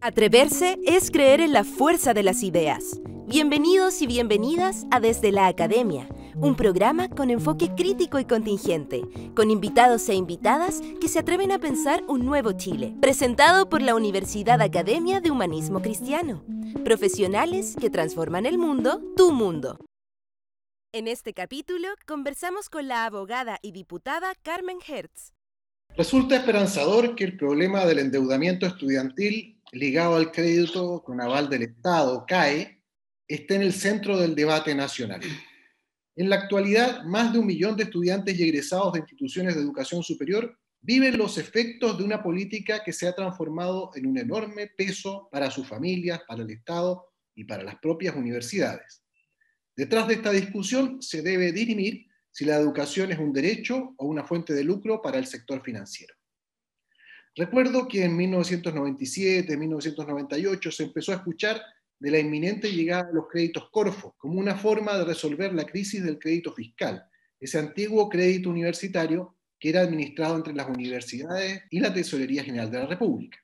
Atreverse es creer en la fuerza de las ideas. Bienvenidos y bienvenidas a Desde la Academia, un programa con enfoque crítico y contingente, con invitados e invitadas que se atreven a pensar un nuevo Chile, presentado por la Universidad Academia de Humanismo Cristiano. Profesionales que transforman el mundo, tu mundo. En este capítulo conversamos con la abogada y diputada Carmen Hertz. Resulta esperanzador que el problema del endeudamiento estudiantil ligado al crédito con aval del Estado, CAE, está en el centro del debate nacional. En la actualidad, más de un millón de estudiantes y egresados de instituciones de educación superior viven los efectos de una política que se ha transformado en un enorme peso para sus familias, para el Estado y para las propias universidades. Detrás de esta discusión se debe dirimir si la educación es un derecho o una fuente de lucro para el sector financiero. Recuerdo que en 1997, 1998 se empezó a escuchar de la inminente llegada de los créditos Corfo como una forma de resolver la crisis del crédito fiscal, ese antiguo crédito universitario que era administrado entre las universidades y la Tesorería General de la República.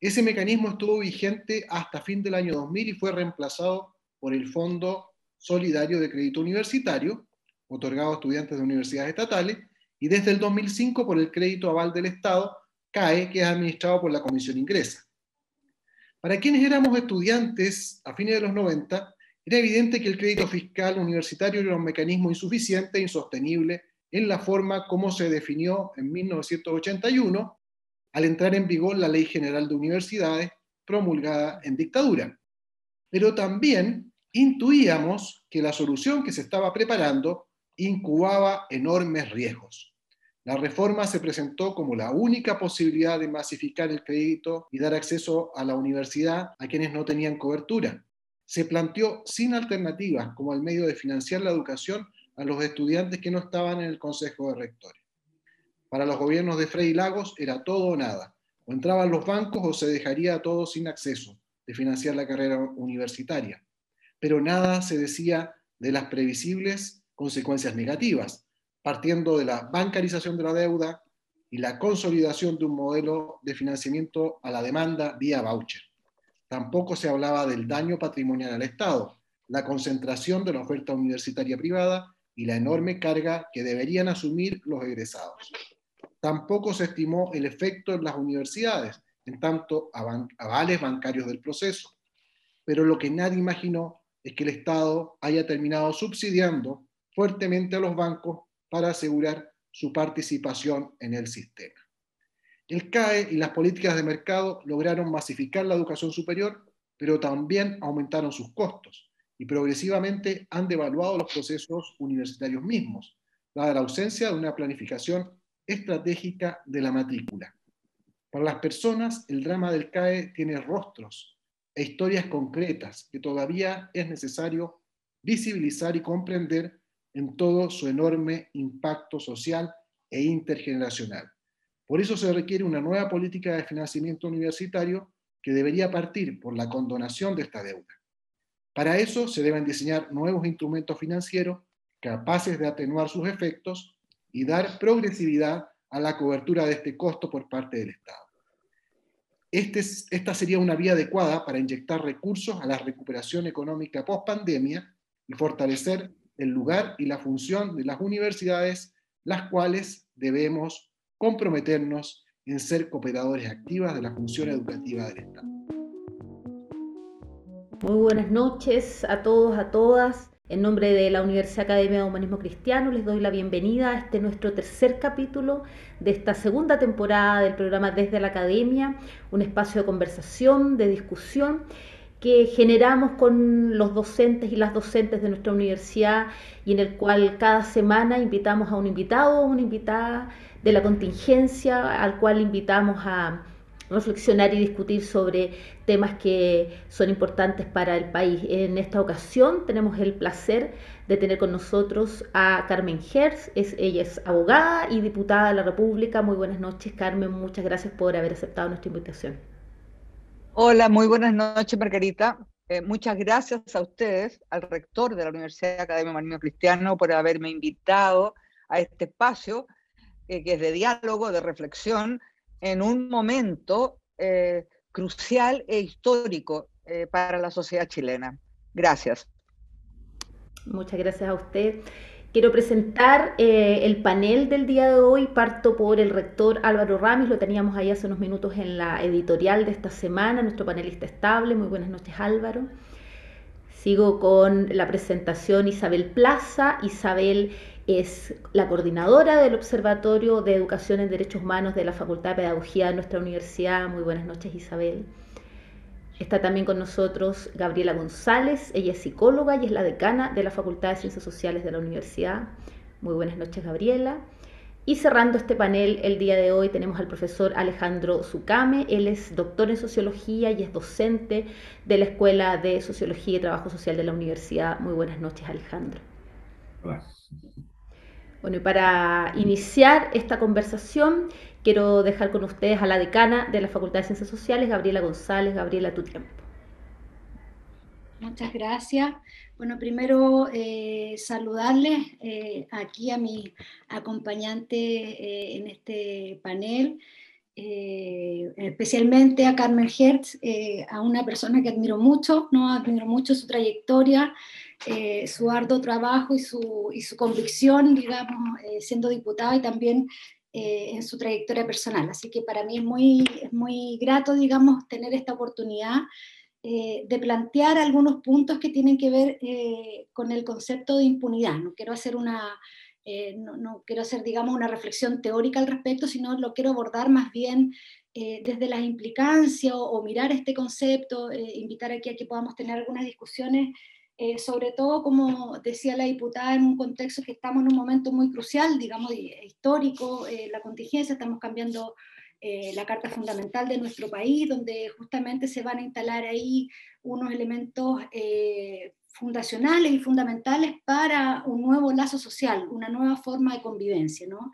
Ese mecanismo estuvo vigente hasta fin del año 2000 y fue reemplazado por el Fondo Solidario de Crédito Universitario, otorgado a estudiantes de universidades estatales, y desde el 2005 por el Crédito Aval del Estado, CAE, que es administrado por la Comisión Ingresa. Para quienes éramos estudiantes a fines de los 90, era evidente que el crédito fiscal universitario era un mecanismo insuficiente e insostenible en la forma como se definió en 1981 al entrar en vigor la Ley General de Universidades promulgada en dictadura. Pero también intuíamos que la solución que se estaba preparando incubaba enormes riesgos. La reforma se presentó como la única posibilidad de masificar el crédito y dar acceso a la universidad a quienes no tenían cobertura. Se planteó sin alternativas como el medio de financiar la educación a los estudiantes que no estaban en el Consejo de Rectores. Para los gobiernos de Frei Lagos era todo o nada. O entraban los bancos o se dejaría a todos sin acceso de financiar la carrera universitaria. Pero nada se decía de las previsibles consecuencias negativas, partiendo de la bancarización de la deuda y la consolidación de un modelo de financiamiento a la demanda vía voucher. Tampoco se hablaba del daño patrimonial al Estado, la concentración de la oferta universitaria privada y la enorme carga que deberían asumir los egresados. Tampoco se estimó el efecto en las universidades, en tanto avales bancarios del proceso. Pero lo que nadie imaginó es que el Estado haya terminado subsidiando fuertemente a los bancos para asegurar su participación en el sistema. El CAE y las políticas de mercado lograron masificar la educación superior, pero también aumentaron sus costos y progresivamente han devaluado los procesos universitarios mismos, dada la ausencia de una planificación estratégica de la matrícula. Para las personas, el drama del CAE tiene rostros e historias concretas que todavía es necesario visibilizar y comprender en todo su enorme impacto social e intergeneracional. Por eso se requiere una nueva política de financiamiento universitario que debería partir por la condonación de esta deuda. Para eso se deben diseñar nuevos instrumentos financieros capaces de atenuar sus efectos y dar progresividad a la cobertura de este costo por parte del Estado. Este esta sería una vía adecuada para inyectar recursos a la recuperación económica post pandemia y fortalecer el lugar y la función de las universidades, las cuales debemos comprometernos en ser cooperadores activas de la función educativa del Estado. Muy buenas noches a todos, a todas. En nombre de la Universidad Academia de Humanismo Cristiano les doy la bienvenida a este nuestro tercer capítulo de esta segunda temporada del programa Desde la Academia, un espacio de conversación, de discusión que generamos con los docentes y las docentes de nuestra universidad y en el cual cada semana invitamos a un invitado o una invitada de la contingencia al cual invitamos a reflexionar y discutir sobre temas que son importantes para el país. En esta ocasión tenemos el placer de tener con nosotros a Carmen Hertz, es, ella es abogada y diputada de la República. Muy buenas noches Carmen, muchas gracias por haber aceptado nuestra invitación. Hola, muy buenas noches, Margarita. Eh, muchas gracias a ustedes, al rector de la Universidad Academia Marino Cristiano, por haberme invitado a este espacio eh, que es de diálogo, de reflexión, en un momento eh, crucial e histórico para la sociedad chilena. Gracias. Muchas gracias a usted. Quiero presentar eh, el panel del día de hoy. Parto por el rector Álvaro Ramis, lo teníamos ahí hace unos minutos en la editorial de esta semana, nuestro panelista estable. Muy buenas noches Álvaro. Sigo con la presentación Isabel Plaza. Isabel es la coordinadora del Observatorio de Educación en Derechos Humanos de la Facultad de Pedagogía de nuestra universidad. Muy buenas noches Isabel. Está también con nosotros Gabriela González, ella es psicóloga y es la decana de la Facultad de Ciencias Sociales de la Universidad. Muy buenas noches, Gabriela. Y cerrando este panel el día de hoy tenemos al profesor Alejandro Zucame. Él es doctor en sociología y es docente de la Escuela de Sociología y Trabajo Social de la Universidad. Muy buenas noches, Alejandro. Hola. Bueno, y para iniciar esta conversación, quiero dejar con ustedes a la decana de la Facultad de Ciencias Sociales, Gabriela González. Gabriela, tu tiempo. Muchas gracias. Bueno, primero eh, saludarles eh, aquí a mi acompañante eh, en este panel, especialmente a Carmen Hertz, a una persona que admiro mucho, ¿no? admiro mucho su trayectoria, eh, su arduo trabajo y su, y su convicción, digamos, eh, siendo diputada y también eh, en su trayectoria personal. Así que para mí es muy, es muy grato, digamos, tener esta oportunidad de plantear algunos puntos que tienen que ver con el concepto de impunidad. No quiero hacer una... no, no, quiero hacer, digamos, una reflexión teórica al respecto, sino lo quiero abordar más bien desde las implicancias o, o, mirar este concepto, invitar aquí a que podamos tener algunas discusiones eh, sobre todo, como decía la diputada, en un contexto que estamos en un momento muy crucial, digamos, histórico, eh, la contingencia, estamos cambiando eh, la Carta Fundamental de nuestro país, donde justamente se van a instalar ahí unos elementos fundacionales y fundamentales para un nuevo lazo social, una nueva forma de convivencia, ¿no?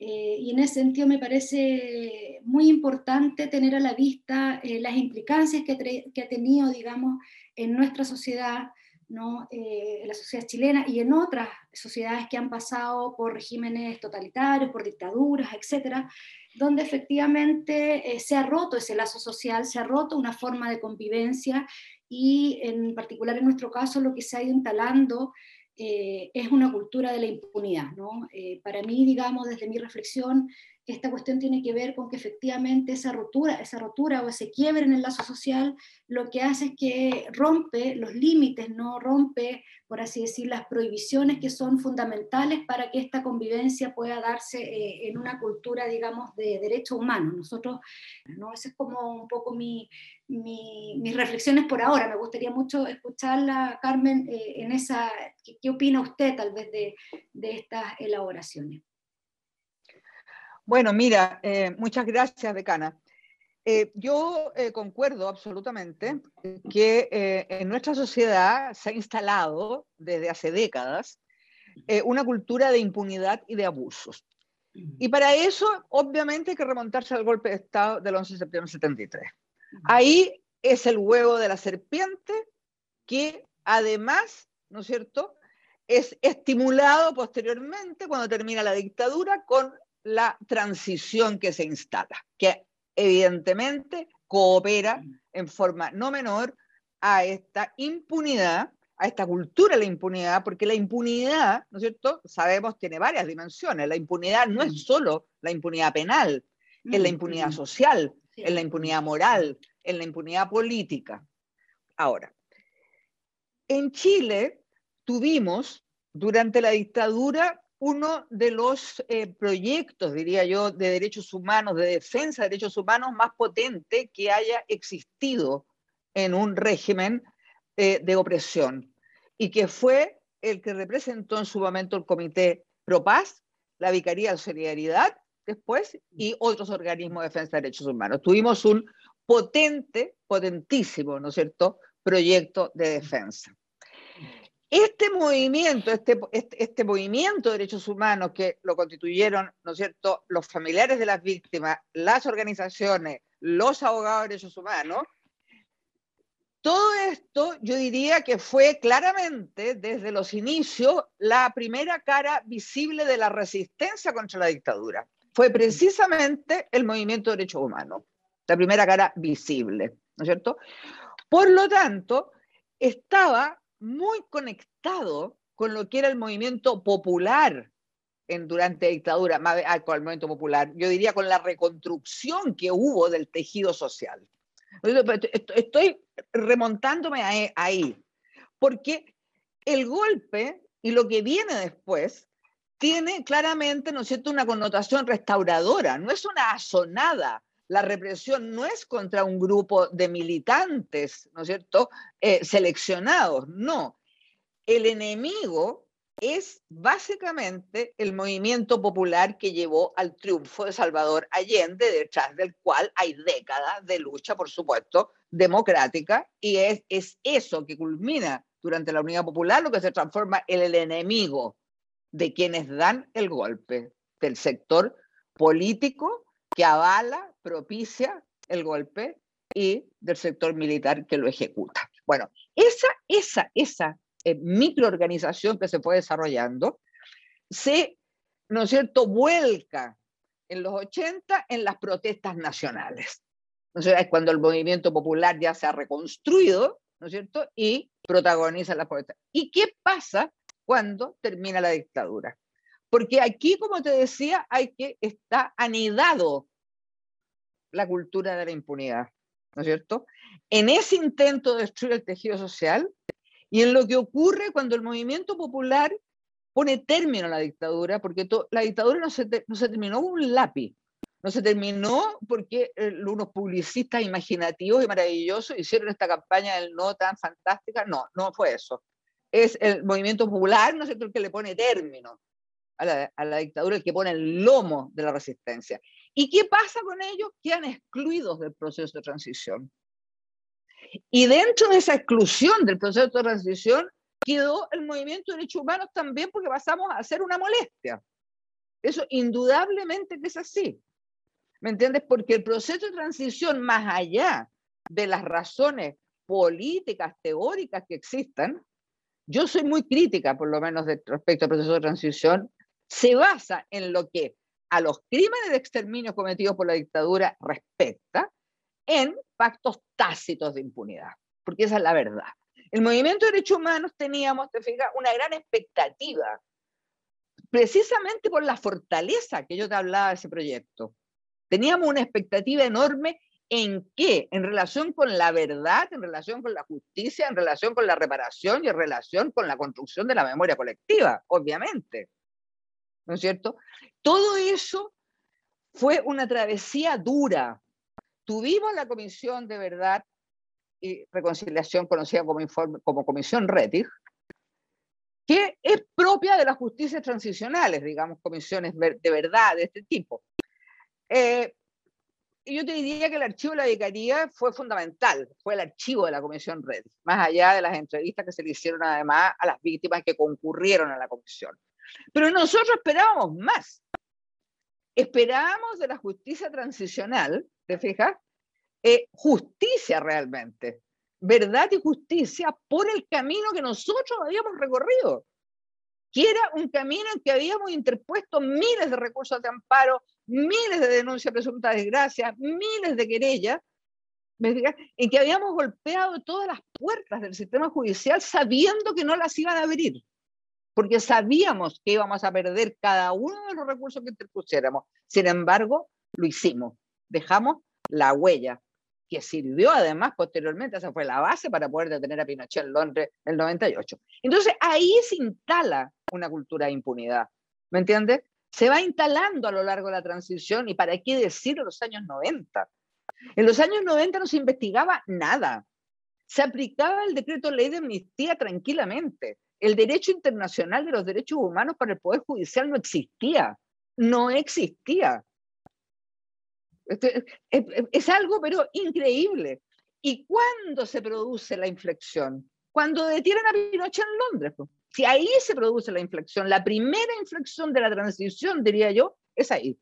y en ese sentido me parece muy importante tener a la vista las implicancias que, ha tenido, digamos, en nuestra sociedad ¿no? Eh, en la sociedad chilena y en otras sociedades que han pasado por regímenes totalitarios, por dictaduras, etcétera, donde efectivamente eh, se ha roto ese lazo social, se ha roto una forma de convivencia y en particular en nuestro caso lo que se ha ido instalando eh, es una cultura de la impunidad. ¿no? para mí, digamos, desde mi reflexión, esta cuestión tiene que ver con que efectivamente esa rotura, esa rotura o ese quiebre en el lazo social lo que hace es que rompe los límites, no rompe, por así decir, las prohibiciones que son fundamentales para que esta convivencia pueda darse eh, en una cultura, digamos, de derechos humanos. Nosotros, ¿no? Esa es como un poco mi, mis reflexiones por ahora. Me gustaría mucho escucharla, Carmen, eh, en esa, ¿qué, opina usted tal vez de, de estas elaboraciones? Bueno, mira, eh, muchas gracias, decana. Eh, yo eh, concuerdo absolutamente que en nuestra sociedad se ha instalado desde hace décadas una cultura de impunidad y de abusos. Y para eso, obviamente, hay que remontarse al golpe de Estado del 11 de septiembre de 73. Ahí es el huevo de la serpiente que además, ¿no es cierto?, es estimulado posteriormente cuando termina la dictadura con la transición que se instala, que evidentemente coopera en forma no menor a esta impunidad, a esta cultura de la impunidad, porque la impunidad, ¿no es cierto? Sabemos, tiene varias dimensiones. La impunidad no es solo la impunidad penal, es la impunidad social, es la impunidad moral, es la impunidad política. Ahora, en Chile tuvimos durante la dictadura uno de los eh, proyectos, diría yo, de derechos humanos, de defensa de derechos humanos más potente que haya existido en un régimen eh, de opresión y que fue el que representó en su momento el Comité Pro Paz, la Vicaría de Solidaridad después y otros organismos de defensa de derechos humanos. Tuvimos un potente, potentísimo, ¿no es cierto?, proyecto de defensa. Este movimiento, este, este, este, movimiento de derechos humanos que lo constituyeron, ¿no es cierto?, los familiares de las víctimas, las organizaciones, los abogados de derechos humanos, todo esto yo diría que fue claramente desde los inicios la primera cara visible de la resistencia contra la dictadura. Fue precisamente el movimiento de derechos humanos. la primera cara visible, ¿no es cierto? Por lo tanto, estaba muy conectado con lo que era el movimiento popular en, durante la dictadura, ah, con el movimiento popular, yo diría con la reconstrucción que hubo del tejido social. Estoy remontándome ahí, porque el golpe y lo que viene después tiene claramente, ¿no es una connotación restauradora, no es una asonada. La represión no es contra un grupo de militantes, ¿no es cierto?, eh, seleccionados, no. El enemigo es básicamente el movimiento popular que llevó al triunfo de Salvador Allende, detrás del cual hay décadas de lucha, por supuesto, democrática, y es, es eso que culmina durante la Unidad Popular, lo que se transforma en el enemigo de quienes dan el golpe, del sector político que avala, propicia el golpe y del sector militar que lo ejecuta. Bueno, esa, esa, esa eh, microorganización que se fue desarrollando se, ¿no es cierto?, vuelca en los 80 en las protestas nacionales. ¿No es cuando el movimiento popular ya se ha reconstruido, ¿no es cierto?, y protagoniza las protestas. ¿Y qué pasa cuando termina la dictadura? Porque aquí, como te decía, hay que está anidado la cultura de la impunidad, ¿no es cierto? En ese intento de destruir el tejido social, y en lo que ocurre cuando el movimiento popular pone término a la dictadura, porque la dictadura no se, no se terminó con un lápiz, no se terminó porque eh, unos publicistas imaginativos y maravillosos hicieron esta campaña del no tan fantástica, no, no fue eso. Es el movimiento popular, no es el que le pone término a la, a la dictadura, el que pone el lomo de la resistencia. ¿Y qué pasa con ellos? Quedan excluidos del proceso de transición. Y dentro de esa exclusión del proceso de transición quedó el movimiento de derechos humanos también porque pasamos a ser una molestia. Eso indudablemente que es así. ¿Me entiendes? Porque el proceso de transición, más allá de las razones políticas, teóricas que existan, yo soy muy crítica, por lo menos respecto al proceso de transición, se basa en lo que a los crímenes de exterminio cometidos por la dictadura respecta, en pactos tácitos de impunidad, porque esa es la verdad. El movimiento de derechos humanos teníamos, te fijas, una gran expectativa, precisamente por la fortaleza que yo te hablaba de ese proyecto. Teníamos una expectativa enorme en qué, en relación con la verdad, en relación con la justicia, en relación con la reparación y en relación con la construcción de la memoria colectiva, obviamente. ¿No es cierto? Todo eso fue una travesía dura, tuvimos la Comisión de Verdad y Reconciliación, conocida como, Comisión RETIG, que es propia de las justicias transicionales, digamos, comisiones de verdad de este tipo. Eh, yo te diría que el archivo de la vicaría fue fundamental, fue el archivo de la Comisión RETIG, más allá de las entrevistas que se le hicieron además a las víctimas que concurrieron a la comisión. Pero nosotros esperábamos más. Esperábamos de la justicia transicional ¿te fijas? Eh, justicia realmente, verdad y justicia por el camino que nosotros habíamos recorrido, que era un camino en que habíamos interpuesto miles de recursos de amparo, miles de denuncias presuntas de desgracia, miles de querellas, en que habíamos golpeado todas las puertas del sistema judicial sabiendo que no las iban a abrir, porque sabíamos que íbamos a perder cada uno de los recursos que interpusiéramos. Sin embargo, lo hicimos dejamos la huella, que sirvió además posteriormente, esa fue la base para poder detener a Pinochet en Londres en el 98. Entonces ahí se instala una cultura de impunidad, ¿me entiendes? Se va instalando a lo largo de la transición y para qué decir en los años 90. En los años 90 no se investigaba nada. Se aplicaba el decreto ley de amnistía tranquilamente. El derecho internacional de los derechos humanos para el Poder Judicial no existía. No existía. Este, es, algo, pero increíble. ¿Y cuándo se produce la inflexión? Cuando detienen a Pinochet en Londres. Si ahí se produce la inflexión, la primera inflexión de la transición, diría yo, es ahí.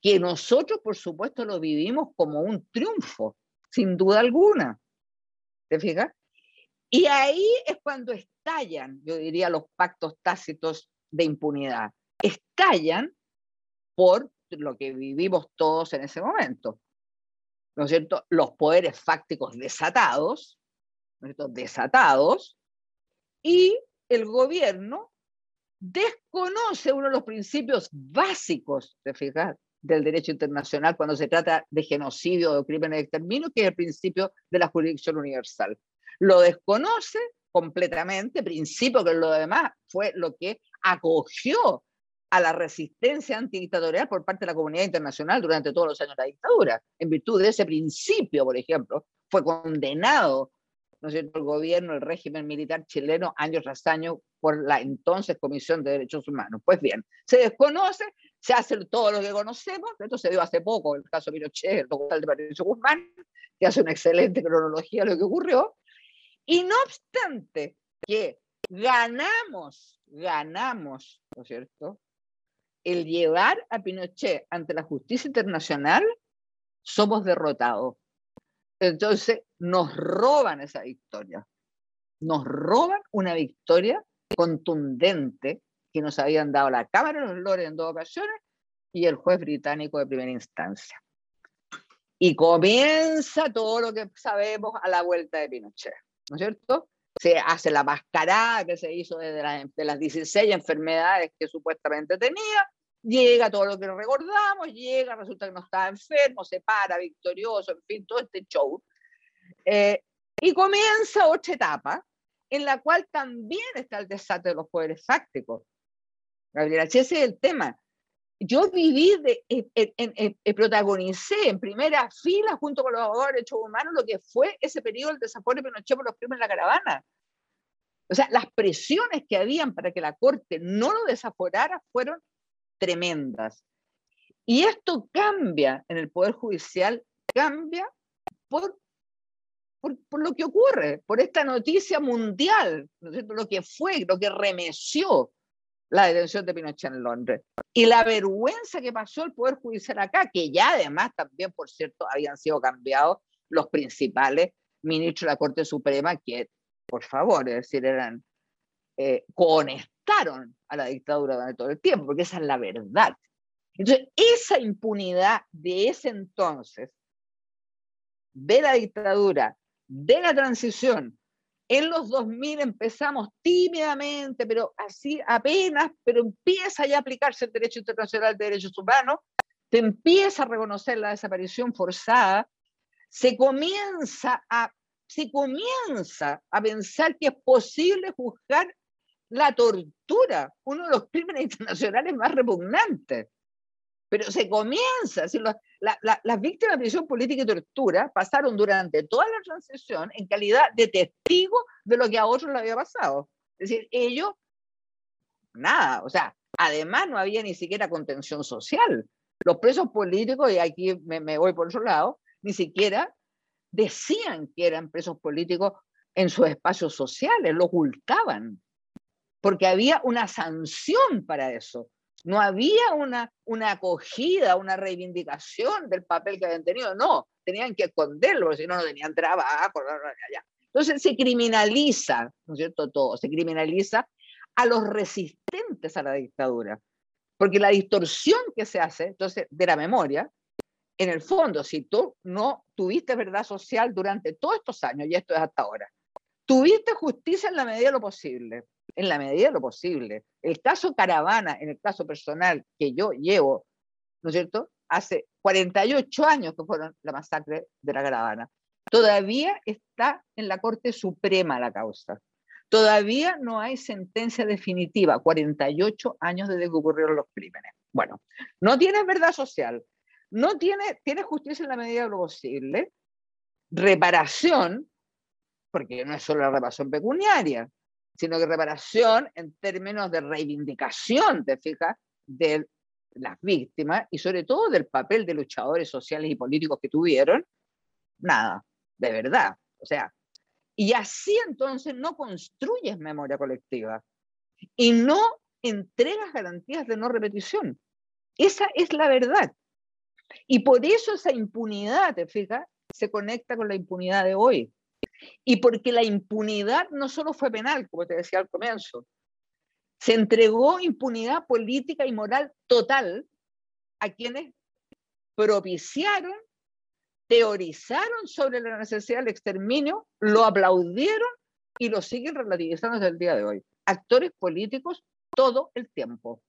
Que nosotros, por supuesto, lo vivimos como un triunfo, sin duda alguna. ¿Te fijas? Y ahí es cuando estallan, yo diría, los pactos tácitos de impunidad. Estallan por lo que vivimos todos en ese momento. ¿no es cierto?, los poderes fácticos desatados, ¿no cierto?, desatados, y el gobierno desconoce uno de los principios básicos, de fijar, del derecho internacional cuando se trata de genocidio o crímenes de exterminio, que es el principio de la jurisdicción universal. Lo desconoce completamente, principio que lo demás fue lo que acogió a la resistencia antidictatorial por parte de la comunidad internacional durante todos los años de la dictadura. En virtud de ese principio, por ejemplo, fue condenado ¿no es cierto? el gobierno, el régimen militar chileno, año tras año, por la entonces Comisión de Derechos Humanos. Pues bien, se desconoce, se hace todo lo que conocemos, esto se dio hace poco, el caso Pinochet, el documental de Patricio Guzmán, que hace una excelente cronología de lo que ocurrió, y no obstante que ganamos, ganamos, ¿no es cierto?, el llevar a Pinochet ante la justicia internacional, somos derrotados. Entonces nos roban esa victoria. Nos roban una victoria contundente que nos habían dado la Cámara de los Lores en dos ocasiones y el juez británico de primera instancia. Y comienza todo lo que sabemos a la vuelta de Pinochet, ¿no es cierto? Se hace la mascarada que se hizo de, de las 16 enfermedades que supuestamente tenía, llega todo lo que recordamos, llega, resulta que no estaba enfermo, se para, victorioso, en fin, todo este show. Eh, y comienza otra etapa en la cual también está el desastre de los poderes fácticos. Gabriela, ese es el tema. Yo viví, de, en, protagonicé en primera fila junto con los abogados de derechos humanos lo que fue ese periodo del desafuero de Pinochet por los crímenes de la caravana. O sea, las presiones que habían para que la Corte no lo desaforara fueron tremendas. Y esto cambia en el Poder Judicial, cambia por, por, lo que ocurre, por esta noticia mundial, lo que fue, lo que remeció la detención de Pinochet en Londres. Y la vergüenza que pasó el Poder Judicial acá, que ya además también, por cierto, habían sido cambiados los principales ministros de la Corte Suprema, que, por favor, es decir, eran eh, a la dictadura durante todo el tiempo, porque esa es la verdad. Entonces, esa impunidad de ese entonces, de la dictadura, de la transición, en los 2000 empezamos tímidamente, pero así apenas, pero empieza ya a aplicarse el derecho internacional de derechos humanos, se empieza a reconocer la desaparición forzada, se comienza a, se comienza a pensar que es posible juzgar la tortura, uno de los crímenes internacionales más repugnantes. Pero se comienza, las víctimas de prisión política y tortura pasaron durante toda la transición en calidad de testigos de lo que a otros le había pasado. Es decir, ellos, nada, o sea, además no había ni siquiera contención social. Los presos políticos, y aquí me, me voy por otro lado, ni siquiera decían que eran presos políticos en sus espacios sociales, lo ocultaban porque había una sanción para eso. No había una, una acogida, una reivindicación del papel que habían tenido, no, tenían que esconderlo, si no, no tenían trabajo. Entonces se criminaliza, ¿no es cierto? Todo, se criminaliza a los resistentes a la dictadura, porque la distorsión que se hace entonces de la memoria, en el fondo, si tú no tuviste verdad social durante todos estos años, y esto es hasta ahora, tuviste justicia en la medida de lo posible, en la medida de lo posible. El caso Caravana, en el caso personal que yo llevo, ¿no es cierto? Hace 48 años que fueron la masacre de la Caravana. Todavía está en la Corte Suprema la causa. Todavía no hay sentencia definitiva, 48 años desde que ocurrieron los crímenes. Bueno, no tienes verdad social, no tiene, tiene justicia en la medida de lo posible, reparación, porque no es solo la reparación pecuniaria, sino que reparación en términos de reivindicación, te fijas, de las víctimas y sobre todo del papel de luchadores sociales y políticos que tuvieron, nada, de verdad. O sea, y así entonces no construyes memoria colectiva y no entregas garantías de no repetición. Esa es la verdad. Y por eso esa impunidad, te fijas, se conecta con la impunidad de hoy. Y porque la impunidad no solo fue penal, como te decía al comienzo, se entregó impunidad política y moral total a quienes propiciaron teorizaron sobre la necesidad del exterminio, lo aplaudieron y lo siguen relativizando desde el día de hoy. Actores políticos todo el tiempo.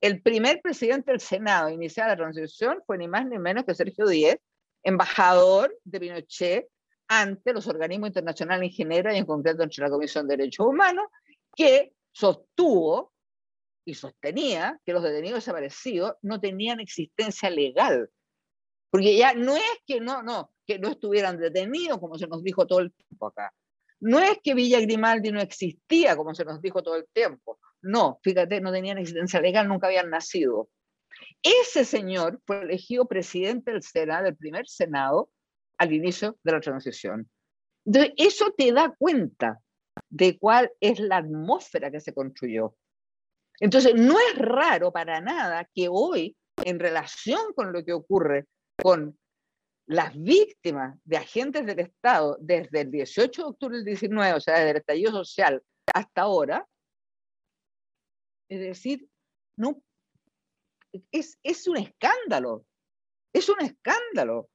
El primer presidente del Senado inicial de la transición fue ni más ni menos que Sergio Díez, embajador de Pinochet ante los organismos internacionales en general y en concreto entre la Comisión de Derechos Humanos, que sostuvo y sostenía que los detenidos desaparecidos no tenían existencia legal. Porque ya no es que no, no, que no estuvieran detenidos, como se nos dijo todo el tiempo acá. No es que Villa Grimaldi no existía, como se nos dijo todo el tiempo. No, fíjate, no tenían existencia legal, nunca habían nacido. Ese señor fue elegido presidente del Senado, del primer Senado, al inicio de la transición. Entonces, eso te da cuenta de cuál es la atmósfera que se construyó. Entonces, no es raro para nada que hoy, en relación con lo que ocurre con las víctimas de agentes del Estado desde el 18 de octubre del 19, o sea, desde el estallido social hasta ahora, es decir, no, es, es un escándalo, es un escándalo.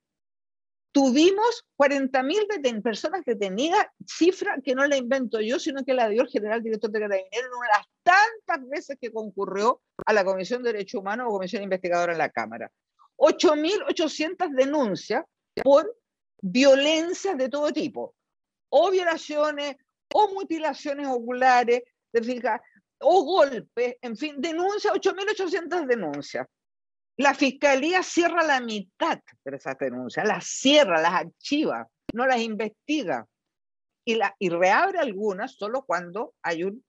Tuvimos 40.000 personas detenidas, cifra que no la invento yo, sino que la dio el general director de Carabineros en una de las tantas veces que concurrió a la Comisión de Derechos Humanos o Comisión Investigadora en la Cámara. 8.800 denuncias por violencias de todo tipo, o violaciones, o mutilaciones oculares, o golpes, en fin, denuncias, 8.800 denuncias. La fiscalía cierra la mitad de esas denuncias, las cierra, las archiva, no las investiga y, la, reabre algunas solo cuando hay un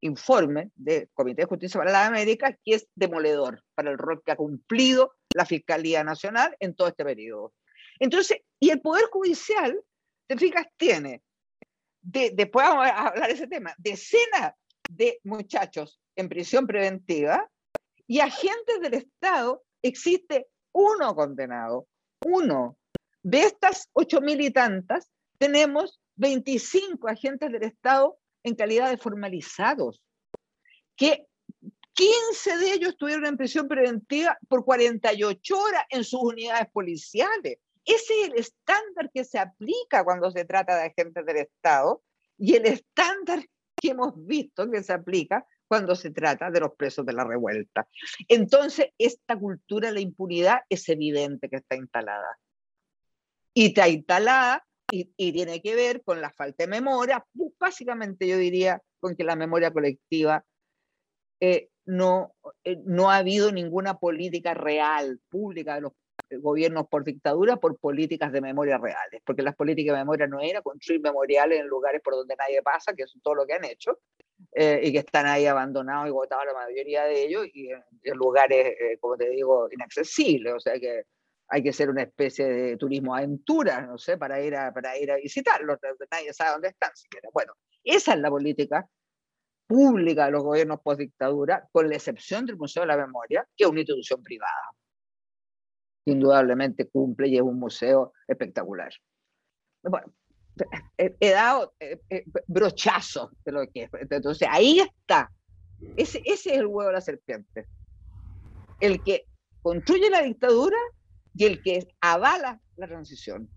informe del Comité de Justicia para la América que es demoledor para el rol que ha cumplido la Fiscalía Nacional en todo este periodo. Entonces, y el Poder Judicial, te fijas, tiene, después vamos a hablar de ese tema, decenas de muchachos en prisión preventiva y agentes del Estado existe uno condenado, uno. De estas ocho mil y tantas, tenemos 25 agentes del Estado en calidad de formalizados, que 15 de ellos estuvieron en prisión preventiva por 48 horas en sus unidades policiales. Ese es el estándar que se aplica cuando se trata de agentes del Estado y el estándar que hemos visto que se aplica cuando se trata de los presos de la revuelta. Entonces, esta cultura de impunidad es evidente que está instalada. Y está instalada y, tiene que ver con la falta de memoria, básicamente yo diría con que la memoria colectiva eh, no, eh, no ha habido ninguna política real, pública de los gobiernos por dictadura por políticas de memoria reales, porque las políticas de memoria no era construir memoriales en lugares por donde nadie pasa, que es todo lo que han hecho, eh, y que están ahí abandonados y votados la mayoría de ellos, y en, lugares, eh, como te digo, inaccesibles, o sea que hay que ser una especie de turismo aventura, no sé, para ir a, para ir a visitarlos, nadie sabe dónde están siquiera. Bueno, esa es la política pública de los gobiernos post dictadura, con la excepción del Museo de la Memoria, que es una institución privada indudablemente cumple y es un museo espectacular. Bueno, he, dado eh, eh, brochazo de lo que es. Entonces, ahí está. Ese, ese es el huevo de la serpiente. El que construye la dictadura y el que avala la transición.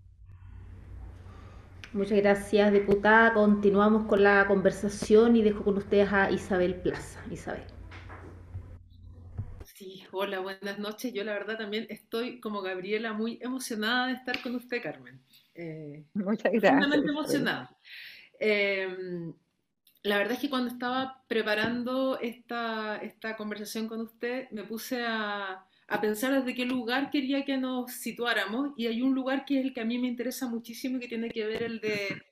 Muchas gracias, diputada. Continuamos con la conversación y dejo con ustedes a Isabel Plaza. Isabel. Hola, buenas noches. Yo la verdad también estoy como Gabriela muy emocionada de estar con usted, Carmen. Eh, Muchas gracias. emocionada. Em, la verdad es que cuando estaba preparando esta, esta conversación con usted, me puse a, a pensar desde qué lugar quería que nos situáramos y hay un lugar que es el que a mí me interesa muchísimo y que tiene que ver el de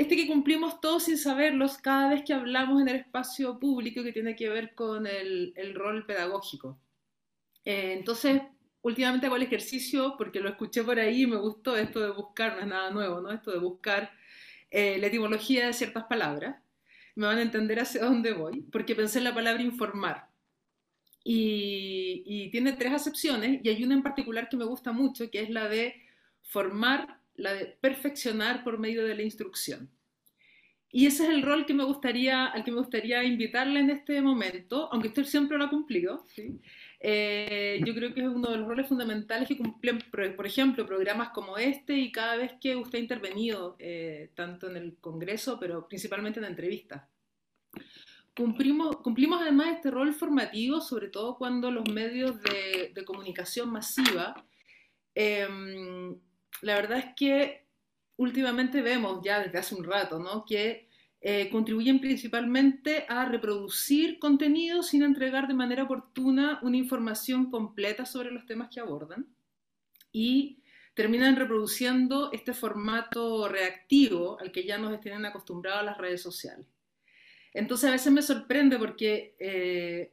este que cumplimos todos sin saberlos cada vez que hablamos en el espacio público que tiene que ver con el, rol pedagógico. Eh, entonces, últimamente hago el ejercicio porque lo escuché por ahí y me gustó esto de buscar, no es nada nuevo, ¿no? Esto de buscar eh, la etimología de ciertas palabras. Me van a entender hacia dónde voy, porque pensé en la palabra informar. Y, y tiene tres acepciones y hay una en particular que me gusta mucho, que es la de formar la de perfeccionar por medio de la instrucción. y ese es el rol que me gustaría, al que me gustaría invitarle en este momento, aunque usted siempre lo ha cumplido. ¿sí? Eh, yo creo que es uno de los roles fundamentales que cumplen, por ejemplo, programas como este y cada vez que usted ha intervenido, eh, tanto en el Congreso, pero principalmente en entrevistas. Cumplimos, cumplimos además este rol formativo, sobre todo cuando los medios de, comunicación masiva, eh, la verdad es que últimamente vemos ya desde hace un rato, ¿no? Que eh, contribuyen principalmente a reproducir contenido sin entregar de manera oportuna una información completa sobre los temas que abordan y terminan reproduciendo este formato reactivo al que ya nos tienen acostumbrados las redes sociales. Entonces a veces me sorprende porque eh,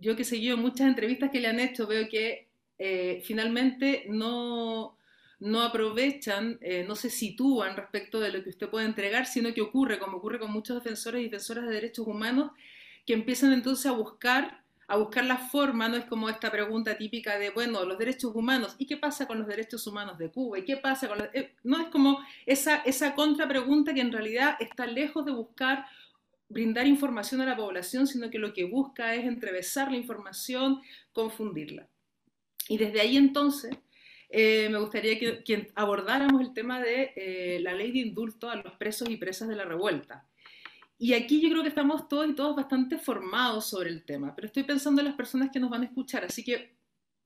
yo que he seguido muchas entrevistas que le han hecho, veo que eh, finalmente no, no aprovechan, eh, no se sitúan respecto de lo que usted puede entregar, sino que ocurre, como ocurre con muchos defensores y defensoras de derechos humanos, que empiezan entonces a buscar, a buscar la forma, no es como esta pregunta típica de, bueno, los derechos humanos, ¿y qué pasa con los derechos humanos de Cuba? ¿Y qué pasa con los... Eh, no es como esa, esa contrapregunta que en realidad está lejos de buscar brindar información a la población, sino que lo que busca es entrevesar la información, confundirla. Y desde ahí entonces eh, me gustaría que, abordáramos el tema de eh, la ley de indulto a los presos y presas de la revuelta. Y aquí yo creo que estamos todos y todos bastante formados sobre el tema, pero estoy pensando en las personas que nos van a escuchar, así que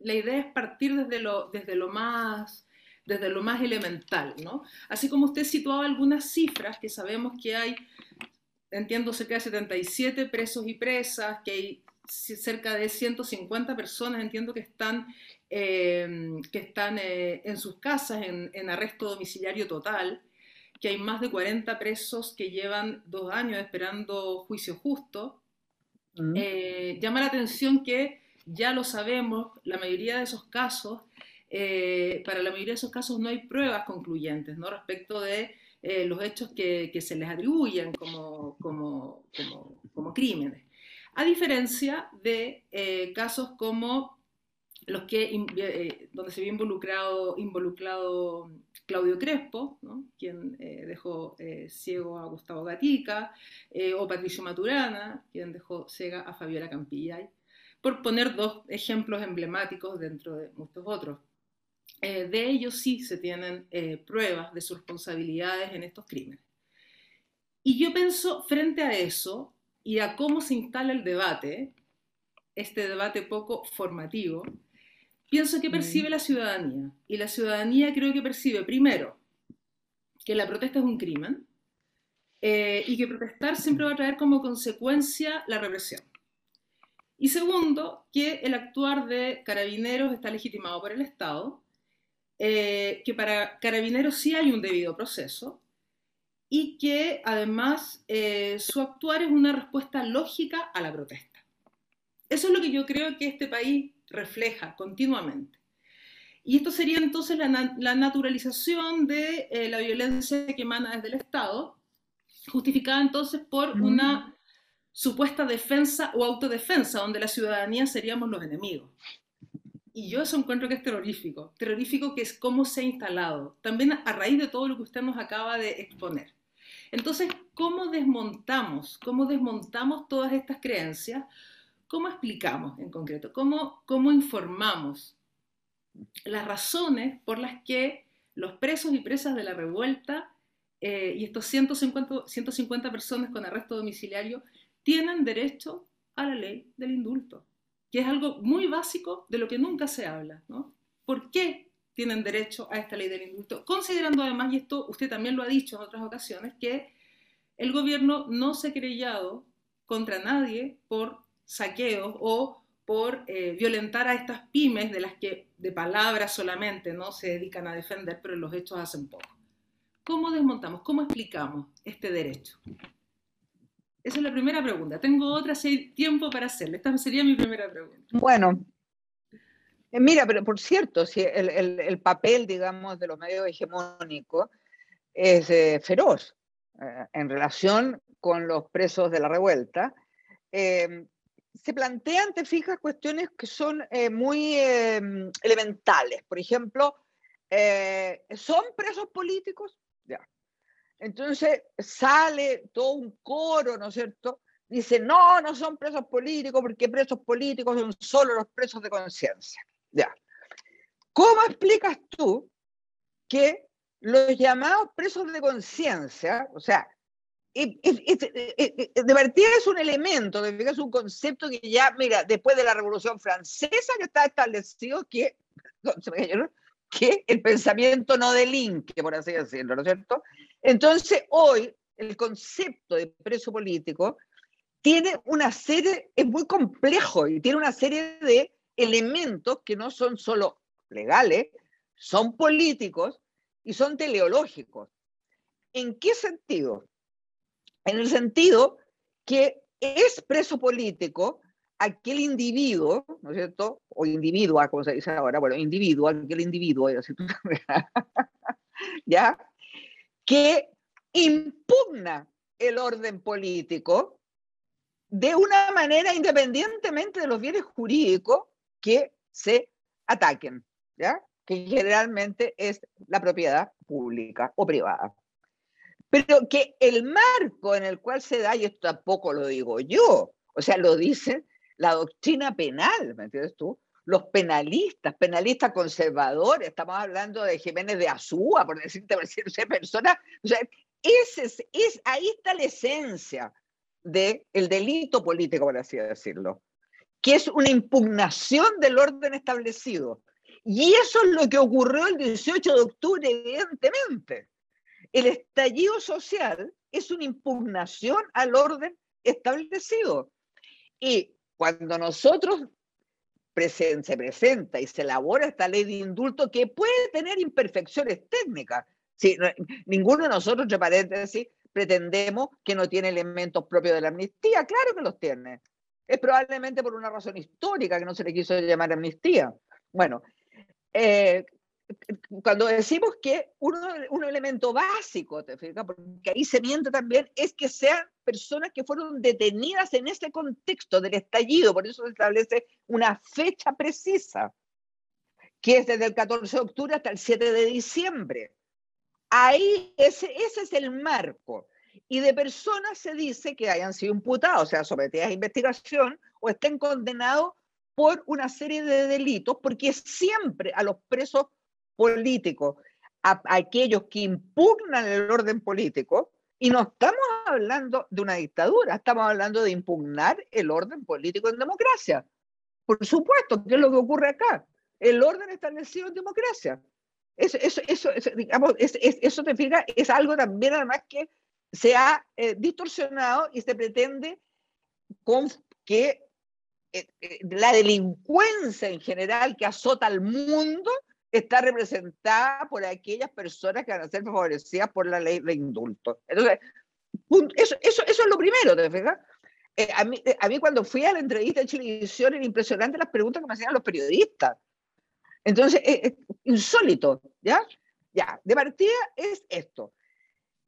la idea es partir desde lo, más desde lo más elemental, ¿no? Así como usted situaba algunas cifras que sabemos que hay, entiendo cerca de 77 presos y presas, que hay cerca de 150 personas, entiendo que están Em, que están eh, en sus casas en, arresto domiciliario total, que hay más de 40 presos que llevan dos años esperando juicio justo. Mm. Eh, llama la atención que ya lo sabemos, la mayoría de esos casos, eh, para la mayoría de esos casos no hay pruebas concluyentes ¿no? respecto de los hechos que, que, se les atribuyen como, como, como, como crímenes. A diferencia de casos como los que, eh, donde se vio involucrado, involucrado Claudio Crespo, quien eh, dejó eh, ciego a Gustavo Gatica, o Patricio Maturana, quien dejó ciega a Fabiola Campillay, por poner dos ejemplos emblemáticos dentro de muchos otros. de ellos sí se tienen pruebas de sus responsabilidades en estos crímenes. Y yo pienso, frente a eso y a cómo se instala el debate, este debate poco formativo, pienso que percibe la ciudadanía. Y la ciudadanía creo que percibe, primero, que la protesta es un crimen eh, y que protestar siempre va a traer como consecuencia la represión. Y segundo, que el actuar de carabineros está legitimado por el Estado, eh, que para carabineros sí hay un debido proceso y que además eh, su actuar es una respuesta lógica a la protesta. Eso es lo que yo creo que este país refleja continuamente. Y esto sería entonces la, naturalización de eh, la violencia que emana desde el Estado, justificada entonces por una supuesta defensa o autodefensa, donde la ciudadanía seríamos los enemigos. Y yo eso encuentro que es terrorífico, terrorífico que es cómo se ha instalado, también a raíz de todo lo que usted nos acaba de exponer. Entonces, ¿cómo desmontamos, cómo desmontamos todas estas creencias? ¿Cómo explicamos en concreto? ¿Cómo, cómo informamos las razones por las que los presos y presas de la revuelta eh, y estos 150, 150 personas con arresto domiciliario tienen derecho a la ley del indulto? Que es algo muy básico de lo que nunca se habla. ¿no? ¿Por qué tienen derecho a esta ley del indulto? Considerando además, y esto usted también lo ha dicho en otras ocasiones, que el gobierno no se ha creyado contra nadie por saqueos o por eh, violentar a estas pymes de las que de palabras solamente no se dedican a defender, pero los hechos hacen poco. ¿Cómo desmontamos? ¿Cómo explicamos este derecho? Esa es la primera pregunta. Tengo otra si hay tiempo para hacerla. Esta sería mi primera pregunta. Bueno, eh, mira, pero por cierto, si el, el, papel, digamos, de los medios hegemónicos es eh, feroz en relación con los presos de la revuelta se plantean, te fijas, cuestiones que son eh, muy em, elementales. Por ejemplo, eh, ¿son presos políticos? Ya. Entonces sale todo un coro, ¿no es cierto? Dice, no, no son presos políticos, porque presos políticos son solo los presos de conciencia. Ya. ¿Cómo explicas tú que los llamados presos de conciencia, o sea, de partida es un elemento, es un concepto que ya, mira, después de la Revolución Francesa que está establecido que, que el pensamiento no delinque, por así decirlo, ¿no es cierto? Entonces, hoy el concepto de preso político tiene una serie, es muy complejo y tiene una serie de elementos que no son solo legales, son políticos y son teleológicos. ¿En qué sentido? En el sentido que es preso político aquel individuo, ¿no es cierto? O individua, como se dice ahora, bueno, individuo, aquel individuo, ¿ya? Que impugna el orden político de una manera independientemente de los bienes jurídicos que se ataquen, ¿ya? que generalmente es la propiedad pública o privada. Pero que el marco en el cual se da, y esto tampoco lo digo yo, o sea, lo dice la doctrina penal, ¿me entiendes tú? Los penalistas, penalistas conservadores, estamos hablando de Jiménez de Azúa, por decirte, por decirte personas, o sea, ese es, es, ahí está la esencia del el delito político, por así decirlo, que es una impugnación del orden establecido. Y eso es lo que ocurrió el 18 de octubre, evidentemente. El estallido social es una impugnación al orden establecido. Y cuando nosotros se presenta y se elabora esta ley de indulto que puede tener imperfecciones técnicas, Sí, ninguno de nosotros, entre paréntesis, pretendemos que no tiene elementos propios de la amnistía. Claro que los tiene. Es probablemente por una razón histórica que no se le quiso llamar amnistía. Bueno, eh, cuando decimos que uno, un elemento básico, ¿te fijas? Porque ahí se miente también, es que sean personas que fueron detenidas en ese contexto del estallido, por eso se establece una fecha precisa, que es desde el 14 de octubre hasta el 7 de diciembre. Ahí ese, ese es el marco. Y de personas se dice que hayan sido imputados, o sea, sometidas a investigación o estén condenados por una serie de delitos, porque siempre a los presos políticos, a, aquellos que impugnan el orden político, y no estamos hablando de una dictadura, estamos hablando de impugnar el orden político en democracia. Por supuesto, ¿qué es lo que ocurre acá? El orden establecido en democracia. Eso, eso, digamos, es, eso te fija, es algo también además que se ha eh, distorsionado y se pretende que eh, eh, la delincuencia en general que azota al mundo está representada por aquellas personas que van a ser favorecidas por la ley de indulto. Entonces, eso, eso, eso es lo primero, ¿te fijas? a, mí, a mí cuando fui a la entrevista de televisión era impresionante las preguntas que me hacían los periodistas. Entonces, es, insólito, ¿ya? Ya, de partida es esto.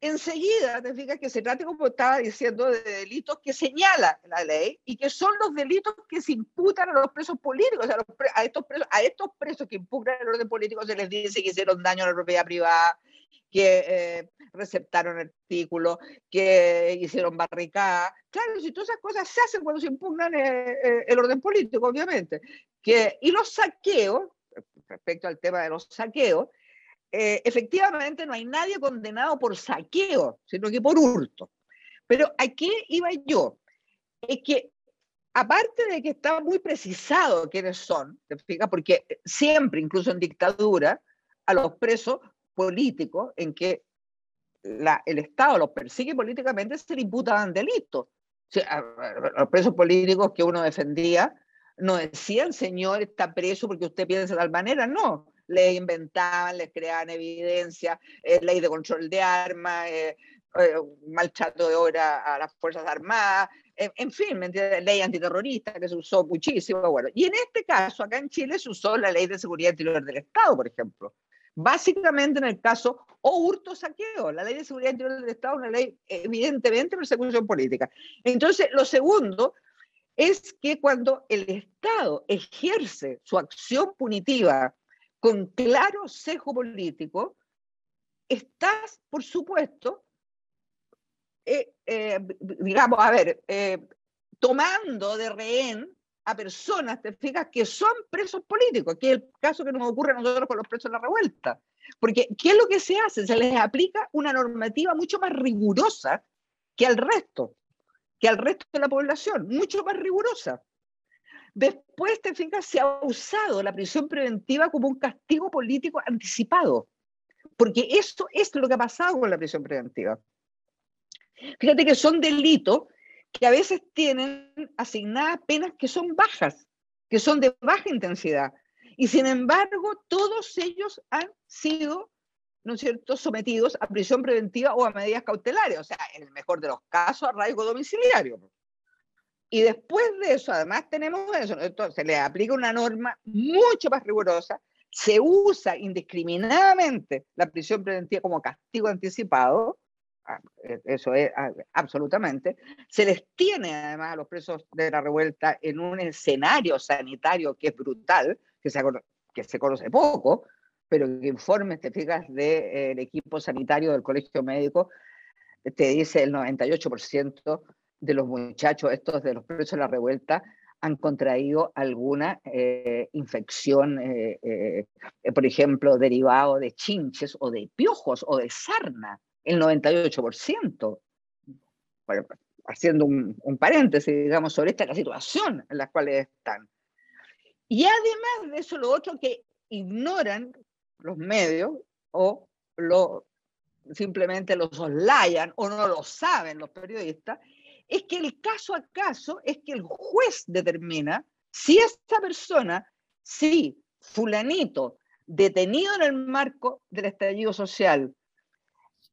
Enseguida, te fijas que se trata, como estaba diciendo, de delitos que señala la ley y que son los delitos que se imputan a los presos políticos. O sea, a, estos presos, a estos presos que impugnan el orden político se les dice que hicieron daño a la propiedad privada, que eh, receptaron artículos, que hicieron barricadas. Claro, si todas esas cosas se hacen cuando se impugnan eh, eh, el orden político, obviamente. Que, y los saqueos, respecto al tema de los saqueos, eh, efectivamente no hay nadie condenado por saqueo, sino que por hurto. Pero ¿a qué iba yo? Es que aparte de que está muy precisado quiénes son, porque siempre, incluso en dictadura, a los presos políticos en que el Estado los persigue políticamente se le imputaban delitos. los presos políticos que uno defendía no decían, señor, está preso porque usted piensa de tal manera, no. Le inventaban, les creaban evidencia, eh, ley de control de armas, eh, eh, maltrato de obra a las Fuerzas Armadas, en fin, ley antiterrorista que se usó muchísimo. Bueno, y en este caso, acá en Chile se usó la ley de seguridad interior del Estado, por ejemplo. Básicamente en el caso o hurto saqueo. La ley de seguridad interior del Estado es una ley evidentemente de persecución política. Entonces, lo segundo es que cuando el Estado ejerce su acción punitiva con claro sesgo político, estás, por supuesto, eh, eh, digamos, a ver, tomando de rehén a personas, te fijas, que son presos políticos, que es el caso que nos ocurre a nosotros con los presos de la revuelta. Porque, ¿qué es lo que se hace? Se les aplica una normativa mucho más rigurosa que al resto, que al resto de la población, mucho más rigurosa. Después, te fijas, se ha usado la prisión preventiva como un castigo político anticipado, porque eso es lo que ha pasado con la prisión preventiva. Fíjate que son delitos que a veces tienen asignadas penas que son bajas, que son de baja intensidad. Y sin embargo, todos ellos han sido, ¿no es cierto?, sometidos a prisión preventiva o a medidas cautelares, o sea, en el mejor de los casos, a arraigo domiciliario. Y después de eso, además tenemos eso, entonces se le aplica una norma mucho más rigurosa, se usa indiscriminadamente la prisión preventiva como castigo anticipado, Ah, e, eso es ah, absolutamente, se les tiene además a los presos de la revuelta en un escenario sanitario que es brutal, que se, que se conoce poco, pero que informes, te fijas, del equipo sanitario del colegio médico, te dice el 98% de los muchachos estos de los presos de la revuelta han contraído alguna eh, infección, eh, eh, por ejemplo, derivado de chinches o de piojos o de sarna el 98%. haciendo un, paréntesis, digamos, sobre esta situación en la cual están. Y además de eso, lo otro que ignoran los medios o lo, simplemente lo soslayan o no lo saben los periodistas, es que el caso a caso es que el juez determina si esta persona, si fulanito, detenido en el marco del estallido social,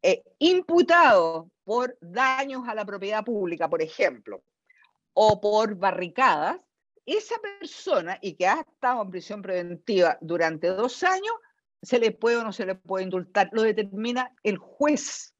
eh, imputado por daños a la propiedad pública, por ejemplo, o por barricadas, esa persona y que ha estado en prisión preventiva durante dos años, se le puede o no se le puede indultar. Lo determina el juez.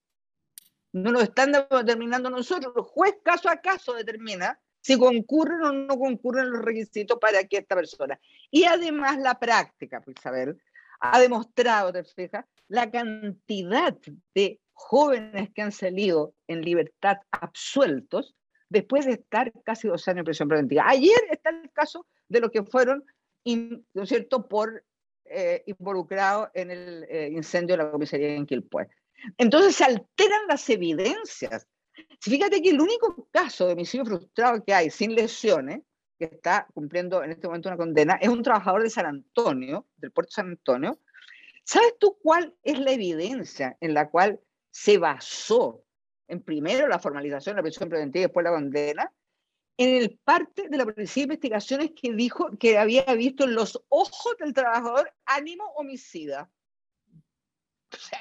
No lo están determinando nosotros. El juez caso a caso determina si concurren o no concurren los requisitos para que esta persona. Y además la práctica, Isabel, ha demostrado, te fijas, la cantidad de jóvenes que han salido en libertad absueltos después de estar casi dos años en prisión preventiva. Ayer está el caso de los que fueron, ¿no es cierto?, por eh, involucrados en el eh, incendio de la comisaría en Quilpué. Entonces se alteran las evidencias. Fíjate que el único caso de homicidio frustrado que hay sin lesiones, que está cumpliendo en este momento una condena, es un trabajador de San Antonio, del puerto San Antonio, ¿Sabes tú cuál es la evidencia en la cual se basó en primero la formalización de la prisión preventiva y después la condena? En el parte de la policía de investigaciones que dijo que había visto en los ojos del trabajador ánimo homicida. O sea,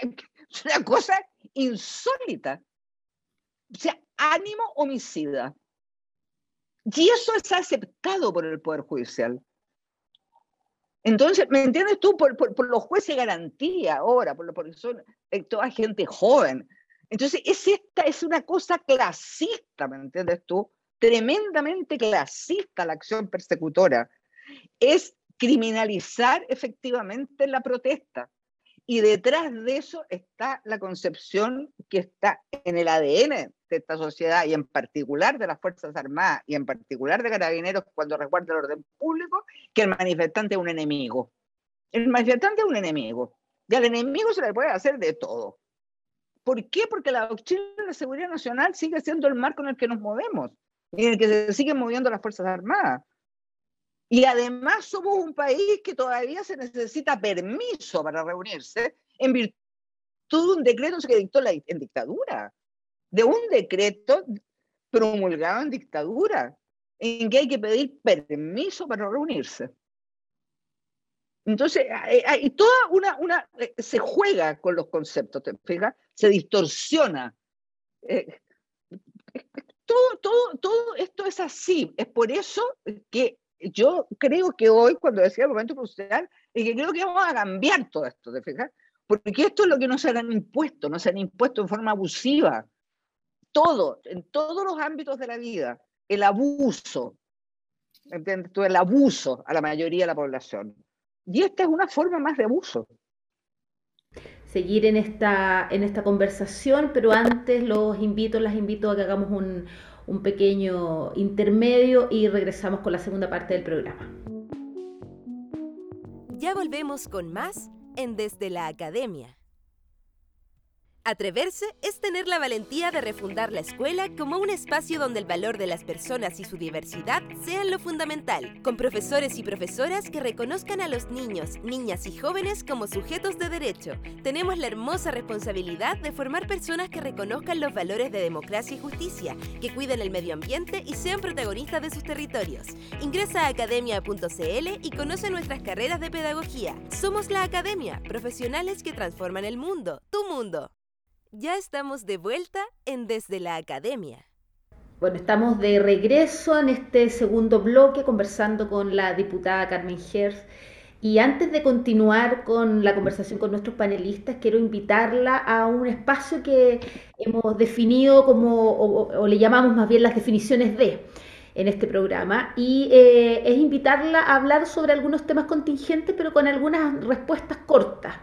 es una cosa insólita. O sea, ánimo homicida. Y eso es aceptado por el Poder Judicial. Entonces, ¿me entiendes tú? Por, los jueces de garantía ahora, por, porque son eh, toda gente joven. Entonces, es esta es una cosa clasista, ¿me entiendes tú? Tremendamente clasista la acción persecutora. Es criminalizar efectivamente la protesta. Y detrás de eso está la concepción que está en el ADN de esta sociedad y en particular de las Fuerzas Armadas y en particular de carabineros cuando resguarda el orden público, que el manifestante es un enemigo. El manifestante es un enemigo. Y al enemigo se le puede hacer de todo. ¿Por qué? Porque la doctrina de la seguridad nacional sigue siendo el marco en el que nos movemos y en el que se siguen moviendo las Fuerzas Armadas. Y además somos un país que todavía se necesita permiso para reunirse en virtud de un decreto que dictó la, dictadura, de un decreto promulgado en dictadura, en que hay que pedir permiso para reunirse. Entonces, hay, toda una, una, eh, se juega con los conceptos, ¿te fijas? Se distorsiona. Eh, todo, todo, todo esto es así. Es por eso que yo creo que hoy, cuando decía el momento crucial, es que creo que vamos a cambiar todo esto, ¿te fijas? Porque esto es lo que no se han impuesto, no se han impuesto en forma abusiva. Todo, en todos los ámbitos de la vida, el abuso, ¿entiendes? El abuso a la mayoría de la población. Y esta es una forma más de abuso. seguir en esta, en esta conversación, pero antes los invito, las invito a que hagamos un, un pequeño intermedio y regresamos con la segunda parte del programa. Ya volvemos con más en Desde la Academia. Atreverse es tener la valentía de refundar la escuela como un espacio donde el valor de las personas y su diversidad sean lo fundamental, con profesores y profesoras que reconozcan a los niños, niñas y jóvenes como sujetos de derecho. Tenemos la hermosa responsabilidad de formar personas que reconozcan los valores de democracia y justicia, que cuiden el medio ambiente y sean protagonistas de sus territorios. Ingresa a academia.cl y conoce nuestras carreras de pedagogía. Somos la Academia, profesionales que transforman el mundo, tu mundo. Ya estamos de vuelta en Desde la Academia. Bueno, estamos de regreso en este segundo bloque conversando con la diputada Carmen Gers. Y antes de continuar con la conversación con nuestros panelistas, quiero invitarla a un espacio que hemos definido como, o, le llamamos más bien las definiciones de en este programa, y eh, es invitarla a hablar sobre algunos temas contingentes, pero con algunas respuestas cortas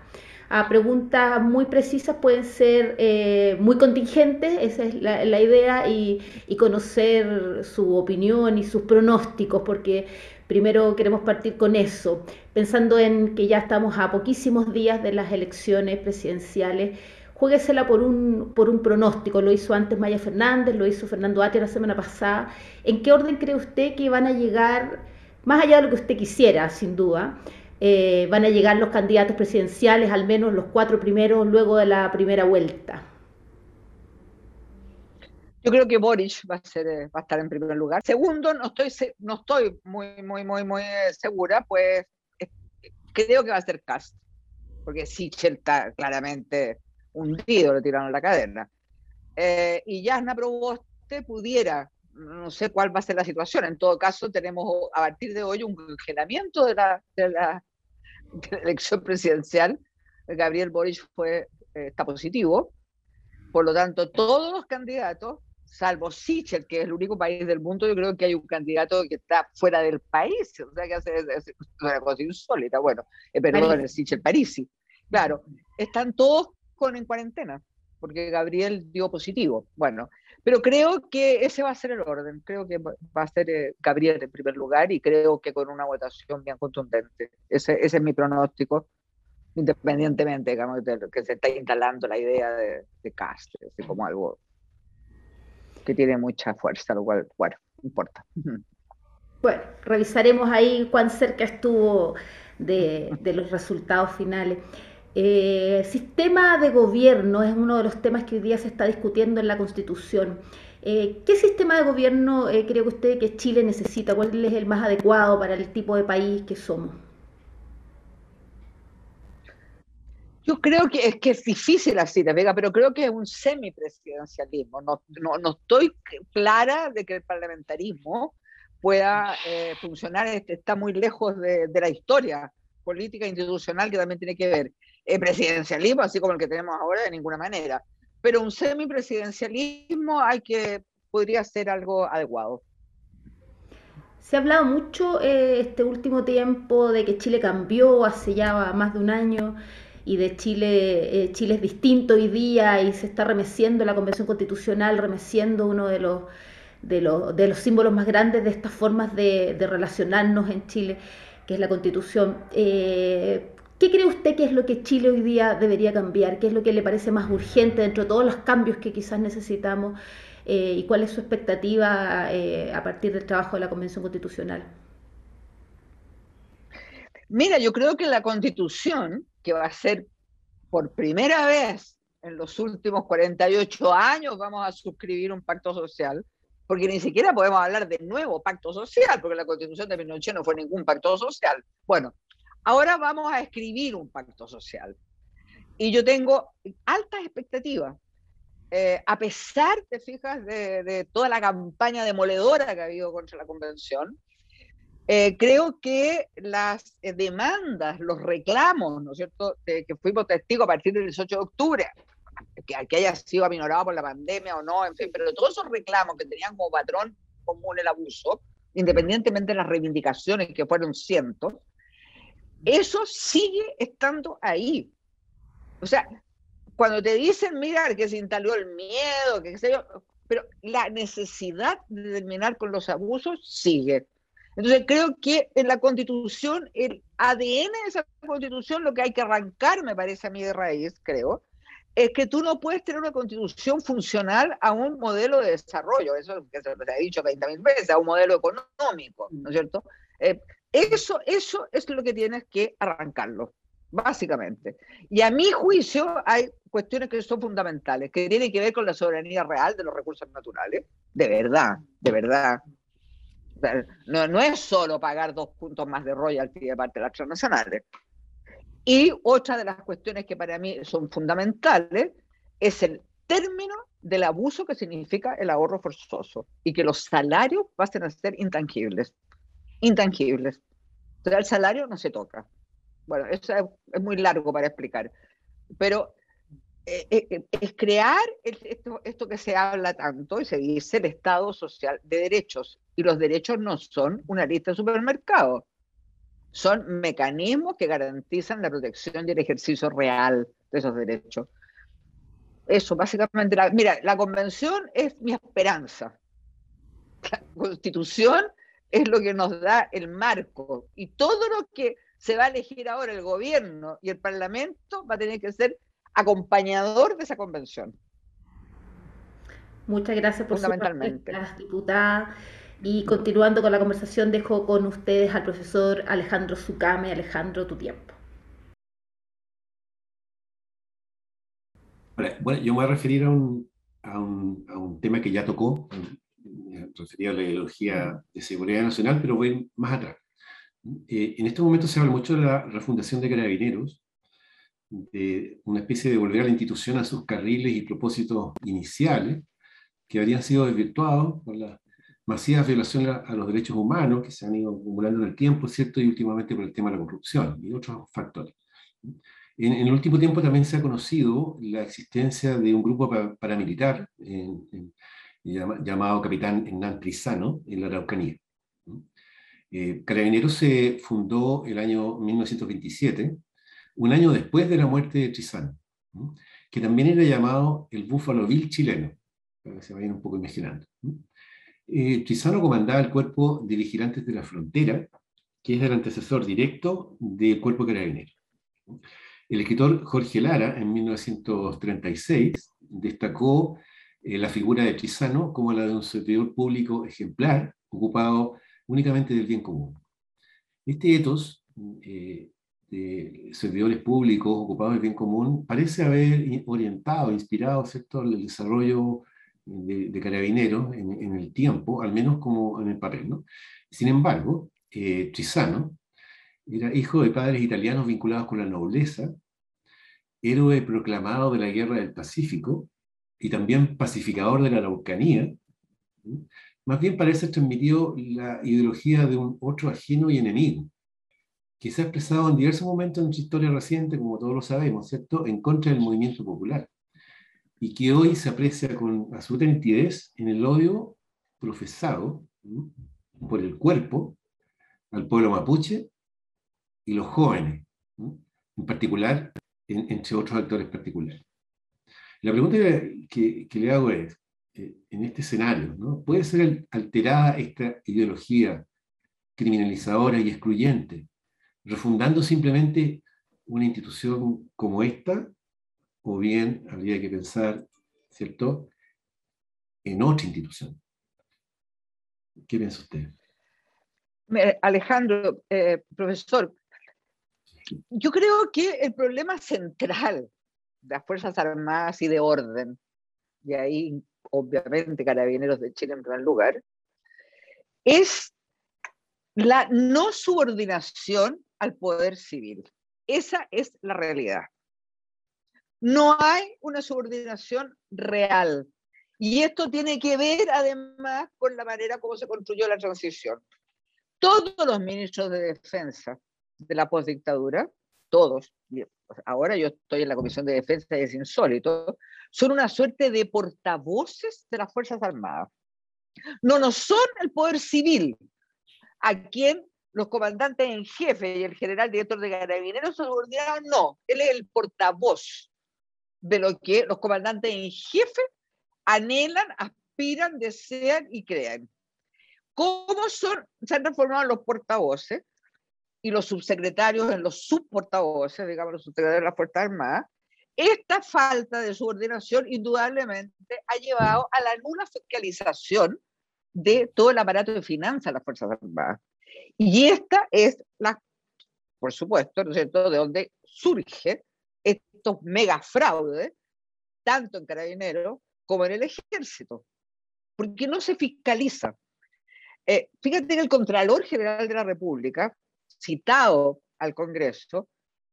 a preguntas muy precisas pueden ser eh, muy contingentes, esa es la, idea, y, conocer su opinión y sus pronósticos, porque primero queremos partir con eso, pensando en que ya estamos a poquísimos días de las elecciones presidenciales. Jueguesela por un, por un pronóstico, lo hizo antes Maya Fernández, lo hizo Fernando Ati la semana pasada. ¿En qué orden cree usted que van a llegar, más allá de lo que usted quisiera, sin duda, eh, van a llegar los candidatos presidenciales, al menos los cuatro primeros, luego de la primera vuelta? Yo creo que Boric va a, ser, eh, va a estar en primer lugar. Segundo, no estoy, no estoy muy, muy, muy, muy segura, pues creo que va a ser Cast, porque Sichel está claramente hundido, le tiraron la cadena. Eh, y Jasna Proboste pudiera, no sé cuál va a ser la situación, en todo caso tenemos a partir de hoy un congelamiento de la, de la de la elección presidencial, Gabriel Boric fue, eh, está positivo. Por lo tanto, todos los candidatos, salvo Sichel, que es el único país del mundo, yo creo que hay un candidato que está fuera del país, o sea, que hace, una cosa insólita. Bueno, eh, perdón, el Sichel Parisi. Claro, están todos con en cuarentena, porque Gabriel dio positivo. Bueno, pero creo que ese va a ser el orden. Creo que va a ser eh, Gabriel en primer lugar y creo que con una votación bien contundente. Ese, es mi pronóstico, independientemente digamos, de que se está instalando la idea de, de Castro, como algo que tiene mucha fuerza, lo cual, bueno, importa. Bueno, revisaremos ahí cuán cerca estuvo de los resultados finales. Eh, sistema de gobierno es uno de los temas que hoy día se está discutiendo en la Constitución. Eh, ¿Qué sistema de gobierno eh, cree usted que Chile necesita? ¿Cuál es el más adecuado para el tipo de país que somos? Yo creo que es que es difícil así, Vega, pero creo que es un semipresidencialismo. No, no, no estoy clara de que el parlamentarismo pueda eh, funcionar, este, está muy lejos de, de la historia política institucional que también tiene que ver eh, presidencialismo, así como el que tenemos ahora, de ninguna manera. Pero un semipresidencialismo hay que, podría ser algo adecuado. Se ha hablado mucho eh, este último tiempo de que Chile cambió hace ya más de un año y de Chile, eh, Chile es distinto hoy día y se está remeciendo la Convención Constitucional, remeciendo uno de los, de los, de los símbolos más grandes de estas formas de, relacionarnos en Chile, que es la Constitución. Eh, ¿Qué cree usted que es lo que Chile hoy día debería cambiar? ¿Qué es lo que le parece más urgente dentro de todos los cambios que quizás necesitamos? Eh, ¿Y cuál es su expectativa eh, a partir del trabajo de la Convención Constitucional? Mira, yo creo que la Constitución, que va a ser por primera vez en los últimos 48 años, vamos a suscribir un pacto social, porque ni siquiera podemos hablar de nuevo pacto social, porque la Constitución de Pinochet no fue ningún pacto social. Bueno, Ahora vamos a escribir un pacto social. Y yo tengo altas expectativas. Eh, a pesar, te fijas, de, toda la campaña demoledora que ha habido contra la convención, eh, creo que las eh, demandas, los reclamos, ¿no es cierto?, que fuimos testigos a partir del 18 de octubre, que, que haya sido aminorado por la pandemia o no, en fin, pero todos esos reclamos que tenían como patrón común el abuso, independientemente de las reivindicaciones, que fueron cientos, eso sigue estando ahí. O sea, cuando te dicen, mira, que se instaló el miedo, que sé yo, pero la necesidad de terminar con los abusos sigue. Entonces creo que en la constitución, el ADN de esa constitución, lo que hay que arrancar, me parece a mí de raíz, creo, es que tú no puedes tener una constitución funcional a un modelo de desarrollo, eso que se ha dicho 20.000 veces, a un modelo económico, ¿no es cierto? Eh, eso, eso es lo que tienes que arrancarlo, básicamente. Y a mi juicio hay cuestiones que son fundamentales, que tienen que ver con la soberanía real de los recursos naturales, de verdad, de verdad. No, no es solo pagar dos puntos más de royalty de parte de las transnacionales. Y otra de las cuestiones que para mí son fundamentales es el término del abuso que significa el ahorro forzoso y que los salarios pasen a ser intangibles. Intangibles. O el salario no se toca. Bueno, eso es, muy largo para explicar. Pero eh, eh, es crear esto, esto que se habla tanto y se dice el Estado social de derechos. Y los derechos no son una lista de supermercados son mecanismos que garantizan la protección y el ejercicio real de esos derechos. Eso, básicamente, mira, la convención es mi esperanza. La constitución es lo que nos da el marco y todo lo que se va a elegir ahora el gobierno y el parlamento va a tener que ser acompañador de esa convención. Muchas gracias por su diputada. Y continuando con la conversación, dejo con ustedes al profesor Alejandro Zucame. Alejandro, tu tiempo. Bueno, yo me voy a referir a un, a un, tema que ya tocó, referido a la ideología de seguridad nacional, pero voy más atrás. Eh, en este momento se habla mucho de la refundación de carabineros, de una especie de volver a la institución a sus carriles y propósitos iniciales, que habrían sido desvirtuados por la masivas violaciones a los derechos humanos que se han ido acumulando en el tiempo, ¿cierto? Y últimamente por el tema de la corrupción y otros factores. En, el último tiempo también se ha conocido la existencia de un grupo paramilitar llamado Capitán Hernán Trizano en la Araucanía. Eh, Carabineros se fundó el año 1927, un año después de la muerte de Trizano, que también era llamado el Búfalo Bill chileno, para que se vayan un poco imaginando. Eh, Trizano comandaba el cuerpo de vigilantes de la frontera, que es el antecesor directo del cuerpo carabinero. El escritor Jorge Lara, en 1936, destacó eh, la figura de Trizano como la de un servidor público ejemplar, ocupado únicamente del bien común. Este etos eh, de servidores públicos ocupados del bien común parece haber orientado, inspirado ¿cierto? el desarrollo de, carabineros en, el tiempo, al menos como en el papel. ¿no? Sin embargo, eh, Trizano era hijo de padres italianos vinculados con la nobleza, héroe proclamado de la Guerra del Pacífico y también pacificador de la Araucanía. Más bien parece transmitió la ideología de un otro ajeno y enemigo, que se ha expresado en diversos momentos en nuestra historia reciente, como todos lo sabemos, ¿cierto?, en contra del movimiento popular y que hoy se aprecia con absoluta nitidez en el odio profesado por el cuerpo al pueblo mapuche y los jóvenes, en particular, entre otros actores particulares. La pregunta que, le hago es, eh, en este escenario, ¿no? ¿puede ser alterada esta ideología criminalizadora y excluyente, refundando simplemente una institución como esta o bien habría que pensar, ¿cierto?, en otra institución. ¿Qué piensa usted? Alejandro, eh, profesor, yo creo que el problema central las Fuerzas Armadas y de orden, y ahí obviamente Carabineros de Chile en primer lugar, es la no subordinación al poder civil. Esa es la realidad no hay una subordinación real. Y esto tiene que ver además con la manera como se construyó la transición. Todos los ministros de defensa de la postdictadura, todos, ahora yo estoy en la Comisión de Defensa y es insólito, son una suerte de portavoces de las Fuerzas Armadas. No, no son el poder civil, a quien los comandantes en jefe y el general director de carabineros subordinados, no, él es el portavoz de lo que los comandantes en jefe anhelan, aspiran, desean y crean. ¿Cómo son, se han transformado los portavoces y los subsecretarios en los subportavoces, digamos, los subsecretarios de las Fuerzas Armadas? Esta falta de subordinación indudablemente ha llevado a la nula fiscalización de todo el aparato de finanzas de las Fuerzas Armadas. Y esta es la, por supuesto, ¿no es cierto?, de donde surge estos mega fraudes, tanto en carabineros como en el ejército, porque no se fiscaliza. Eh, fíjate que el Contralor General de la República, citado al Congreso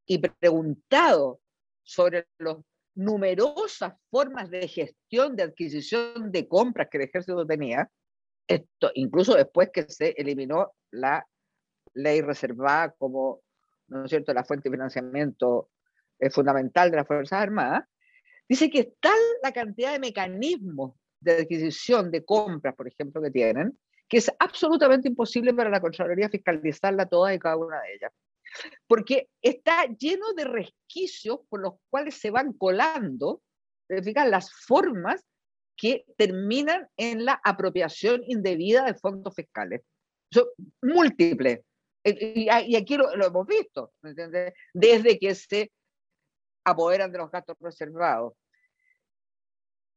y preguntado sobre las numerosas formas de gestión de adquisición de compras que el ejército tenía, esto incluso después que se eliminó la ley reservada como, ¿no es cierto?, la fuente de financiamiento eh, fundamental de las Fuerzas Armadas, dice que tal la cantidad de mecanismos de adquisición de compras, por ejemplo, que tienen, que es absolutamente imposible para la Contraloría fiscalizarla toda y cada una de ellas. Porque está lleno de resquicios por los cuales se van colando las formas que terminan en la apropiación indebida de fondos fiscales. Son múltiples. Y aquí lo, hemos visto, desde que se apoderan de los gastos reservados.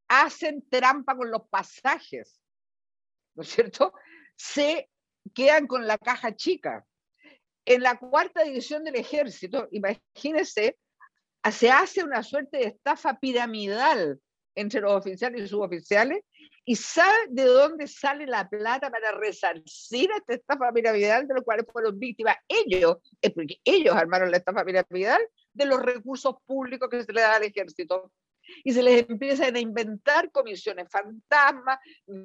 Hacen trampa con los pasajes, ¿no es cierto? Se quedan con la caja chica. En la cuarta división del ejército, imagínense, se hace una suerte de estafa piramidal entre los oficiales y suboficiales y sabe de dónde sale la plata para resarcir esta estafa piramidal de los cuales fueron víctimas ellos, porque ellos armaron la estafa piramidal de los recursos públicos que se le da al ejército. Y se les empiezan a inventar comisiones fantasmas,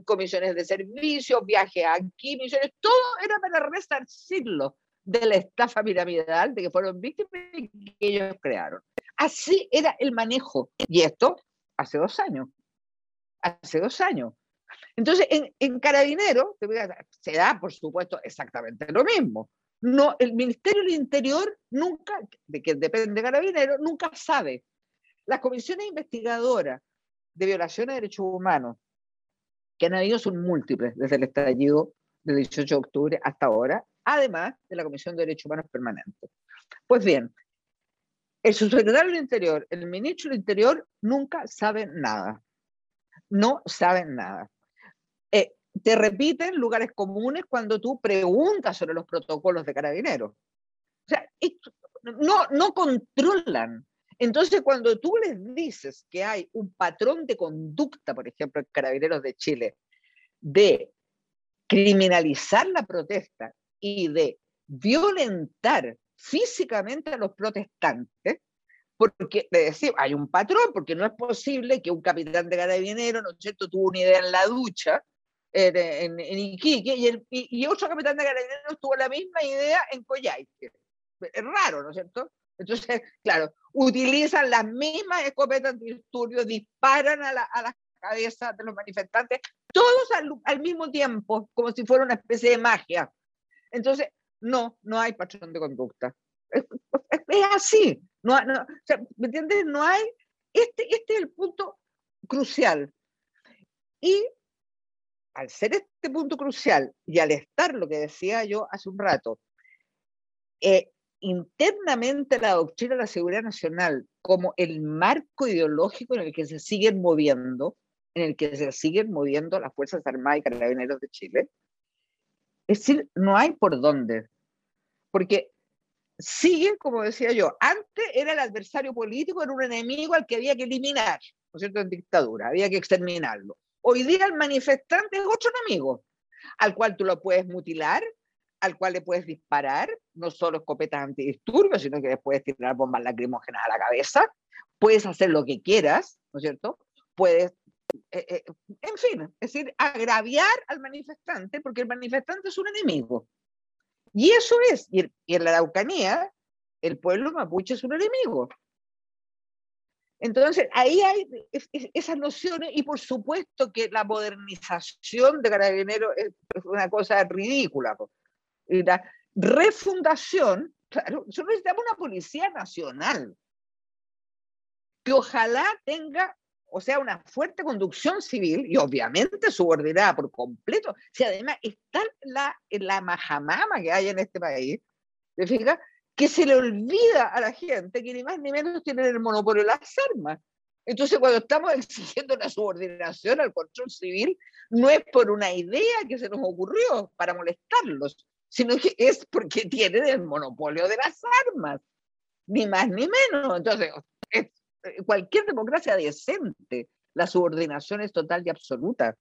comisiones de servicio, viajes aquí, misiones, todo era para resarcirlo de la estafa piramidal de que fueron víctimas y que ellos crearon. Así era el manejo. Y esto hace dos años. Hace dos años. Entonces, en, en Carabinero se da, por supuesto, exactamente lo mismo. No, el Ministerio del Interior nunca, de que depende de Carabinero, nunca sabe. Las comisiones investigadoras de violaciones de derechos humanos que han habido son múltiples desde el estallido del 18 de octubre hasta ahora, además de la Comisión de Derechos Humanos Permanente. Pues bien, el subsecretario del Interior, el ministro del Interior, nunca saben nada. No saben nada. Eh, te repiten lugares comunes cuando tú preguntas sobre los protocolos de carabineros. O sea, no, no controlan. Entonces, cuando tú les dices que hay un patrón de conducta, por ejemplo, en Carabineros de Chile, de criminalizar la protesta y de violentar físicamente a los protestantes, porque hay un patrón, porque no es posible que un capitán de carabineros, ¿no es cierto?, tuvo una idea en la ducha en, Iquique y, otro capitán de carabineros tuvo la misma idea en Coyhaique. Es raro, ¿no es cierto? Entonces, claro, utilizan las mismas escopetas antidisturbios, disparan a, la, a las cabezas de los manifestantes, todos al, al mismo tiempo, como si fuera una especie de magia. Entonces, no, no hay patrón de conducta. Es, así. No, no, ¿Me entiendes? No hay. Este, este es el punto crucial. Y al ser este punto crucial y al estar lo que decía yo hace un rato, eh, internamente la doctrina de la seguridad nacional como el marco ideológico en el que se siguen moviendo, en el que se siguen moviendo las Fuerzas Armadas y Carabineros de Chile, es decir, no hay por dónde. Porque sigue, como decía yo, antes era el adversario político, era un enemigo al que había que eliminar, ¿no es cierto?, en dictadura, había que exterminarlo. Hoy día el manifestante es otro enemigo, al cual tú lo puedes mutilar, al cual le puedes disparar, no solo escopetas antidisturbios, sino que le puedes tirar bombas lacrimógenas a la cabeza, puedes hacer lo que quieras, ¿no es cierto? Puedes eh, eh, en fin, es decir, agraviar al manifestante porque el manifestante es un enemigo. Y eso es, y, en la Araucanía, el pueblo mapuche es un enemigo. Entonces, ahí hay esas nociones y por supuesto que la modernización de Carabineros es, una cosa ridícula. La refundación, claro, nosotros necesitamos una policía nacional que ojalá tenga, o sea, una fuerte conducción civil y obviamente subordinada por completo. Si además está la, la majamama que hay en este país, ¿te fijas? Que se le olvida a la gente que ni más ni menos tienen el monopolio de las armas. Entonces, cuando estamos exigiendo una subordinación al control civil, no es por una idea que se nos ocurrió para molestarlos, sino que es porque tienen el monopolio de las armas, ni más ni menos. Entonces, es, eh, cualquier democracia decente, la subordinación es total y absoluta.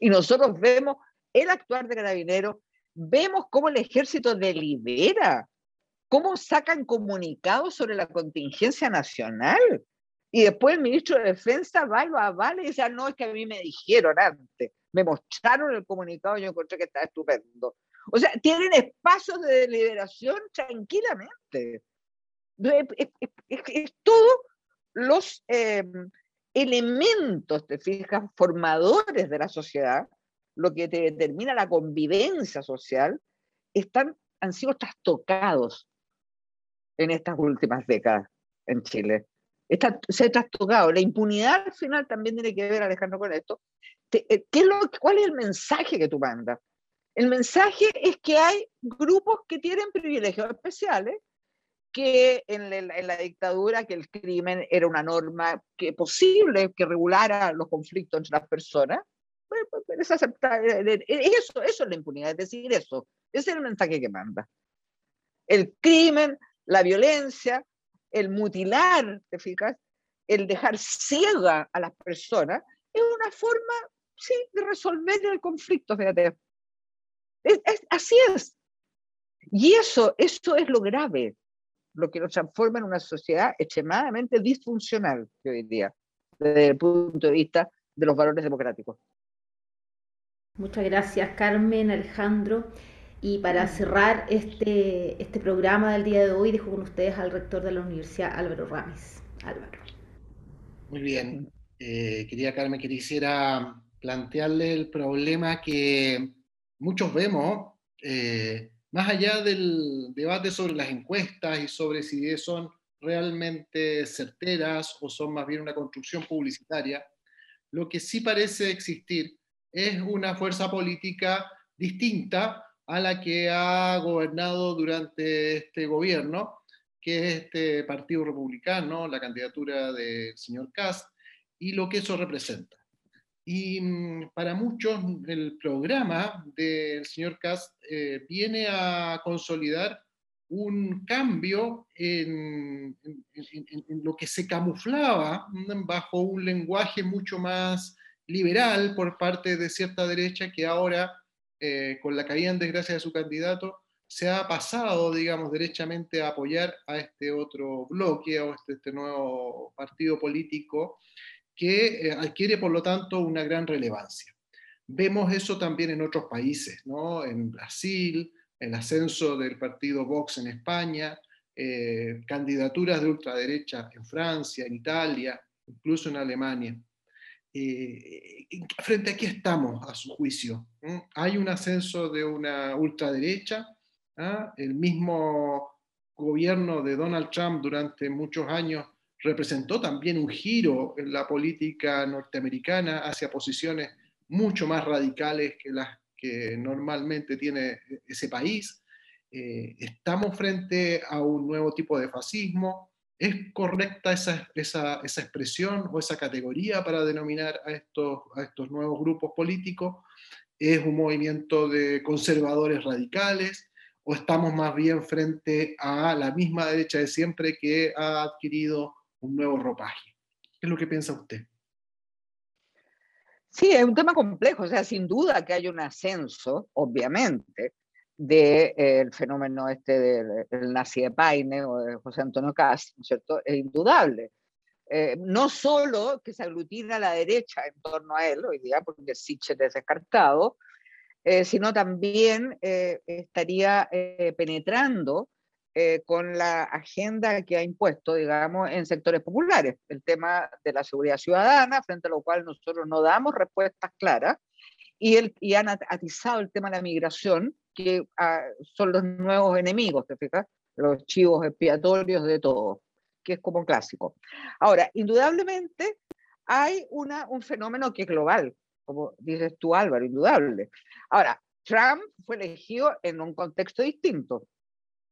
Y nosotros vemos el actuar de carabineros, vemos cómo el ejército delibera, cómo sacan comunicados sobre la contingencia nacional. Y después el ministro de Defensa va y lo avala y dice, ah, no, es que a mí me dijeron antes, me mostraron el comunicado y yo encontré que está estupendo. O sea, tienen espacios de deliberación tranquilamente. Es, todos los em, elementos, te fijas, formadores de la sociedad, lo que te determina la convivencia social, están, han sido trastocados en estas últimas décadas en Chile está, se ha trastocado. La impunidad al final también tiene que ver, Alejandro, con esto. Eh, ¿Qué es lo, ¿Cuál es el mensaje que tú mandas? El mensaje es que hay grupos que tienen privilegios especiales, que en la, dictadura, que el crimen era una norma que posible que regulara los conflictos entre las personas, pues, pues, pues es eh, eso, eso es la impunidad, es decir, eso, ese es el mensaje que manda. El crimen, la violencia, el mutilar, ¿te fijas? El dejar ciega a las personas, es una forma, sí, de resolver el conflicto, fíjate. Es, así es. Y eso, eso es lo grave, lo que nos transforma en una sociedad extremadamente disfuncional, yo diría, desde el punto de vista de los valores democráticos. Muchas gracias, Carmen, Alejandro. Y para cerrar este, este programa del día de hoy, dejo con ustedes al rector de la Universidad, Álvaro Ramis. Álvaro. Muy bien. Eh, quería Carmen, quisiera plantearle el problema que muchos vemos, eh, más allá del debate sobre las encuestas y sobre si son realmente certeras o son más bien una construcción publicitaria, lo que sí parece existir es una fuerza política distinta a la que ha gobernado durante este gobierno, que es este Partido Republicano, la candidatura del señor Kass, y lo que eso representa. Y mm, para muchos el programa del señor Kass eh, viene a consolidar un cambio en, lo que se camuflaba bajo un lenguaje mucho más liberal por parte de cierta derecha que ahora eh, con la caída en desgracia de su candidato, se ha pasado, digamos, derechamente a apoyar a este otro bloque o este, este nuevo partido político que eh, adquiere, por lo tanto, una gran relevancia. Vemos eso también en otros países, ¿no? En Brasil, el ascenso del partido Vox en España, eh, candidaturas de ultraderecha en Francia, en Italia, incluso en Alemania. Eh, frente a qué estamos, a su juicio. Hay un ascenso de una ultraderecha, ¿ah? el mismo gobierno de Donald Trump durante muchos años representó también un giro en la política norteamericana hacia posiciones mucho más radicales que las que normalmente tiene ese país. Eh, estamos frente a un nuevo tipo de fascismo, ¿Es correcta esa, esa, esa, expresión o esa categoría para denominar a estos, a estos nuevos grupos políticos? ¿Es un movimiento de conservadores radicales? ¿O estamos más bien frente a la misma derecha de siempre que ha adquirido un nuevo ropaje? ¿Qué es lo que piensa usted? Sí, es un tema complejo, o sea, sin duda que hay un ascenso, obviamente, del de, fenómeno este del, nazi de Paine o de José Antonio Cast, ¿no es cierto? Es indudable. Eh, no solo que se aglutina la derecha en torno a él hoy día, porque Sichel es descartado, eh, sino también eh, estaría penetrando con la agenda que ha impuesto, digamos, en sectores populares, el tema de la seguridad ciudadana, frente a lo cual nosotros no damos respuestas claras, y, el, y han atizado el tema de la migración, que ah, son los nuevos enemigos, ¿te fijas? Los chivos expiatorios de todo. que es como clásico. Ahora, indudablemente hay una, un fenómeno que es global, como dices tú Álvaro, indudable. Ahora, Trump fue elegido en un contexto distinto,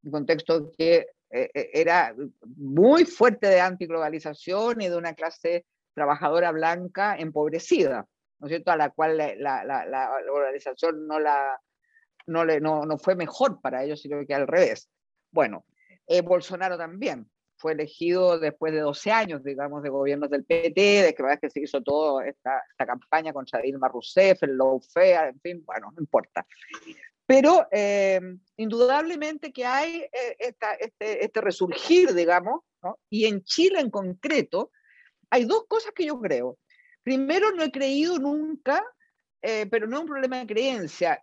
un contexto que eh, eh, era muy fuerte de antiglobalización y de una clase trabajadora blanca empobrecida, ¿no es cierto?, a la cual la, la, la, globalización no, la, no, le, no, no, fue mejor para ellos, sino que al revés. Bueno, eh, Bolsonaro también fue elegido después de 12 años, digamos, de gobiernos del PT, de que, que se hizo toda esta, esta, campaña contra Dilma Rousseff, el lawfare, en fin, bueno, no importa. Pero eh, indudablemente que hay eh, esta, este, este, resurgir, digamos, ¿no? y en Chile en concreto, hay dos cosas que yo creo. Primero, no he creído nunca, eh, pero no es un problema de creencia,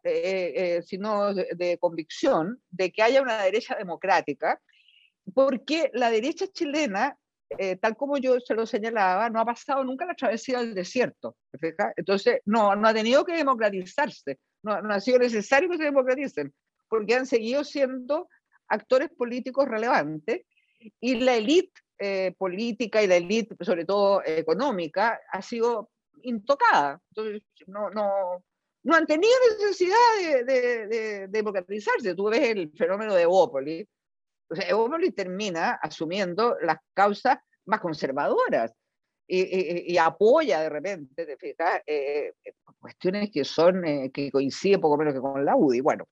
sino de, de, convicción, de que haya una derecha democrática, porque la derecha chilena, tal como yo se lo señalaba, no ha pasado nunca la travesía del desierto. Entonces, no, no ha tenido que democratizarse no, ha sido necesario que se democraticen, porque han seguido siendo actores políticos relevantes y la élite eh, política y la élite, sobre todo económica, ha sido intocada. Entonces, no, no, no han tenido necesidad de, de, democratizarse. Tú ves el fenómeno de Evópolis. O sea, Evópolis termina asumiendo las causas más conservadoras y, apoya de repente, te fijas, eh, cuestiones que son, eh, que coinciden poco menos que con la UDI. Bueno,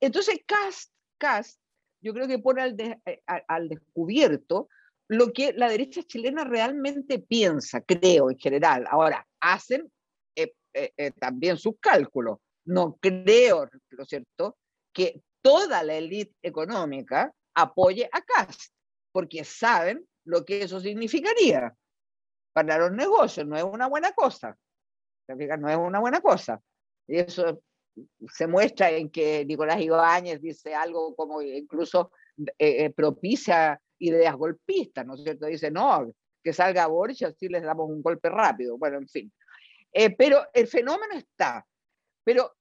entonces Cast, Cast yo creo que pone al, eh, al descubierto lo que la derecha chilena realmente piensa, creo en general. Ahora, hacen también sus cálculos. No creo, ¿no es cierto?, que toda la élite económica apoye a Cast, porque saben lo que eso significaría para los negocios, no es una buena cosa. No es una buena cosa. Y eso se muestra en que Nicolás Ibáñez dice algo como incluso eh, eh, propicia ideas golpistas, ¿no es cierto? Dice, no, que salga Boris así les damos un golpe rápido. Bueno, en fin. Eh, pero el fenómeno está. Pero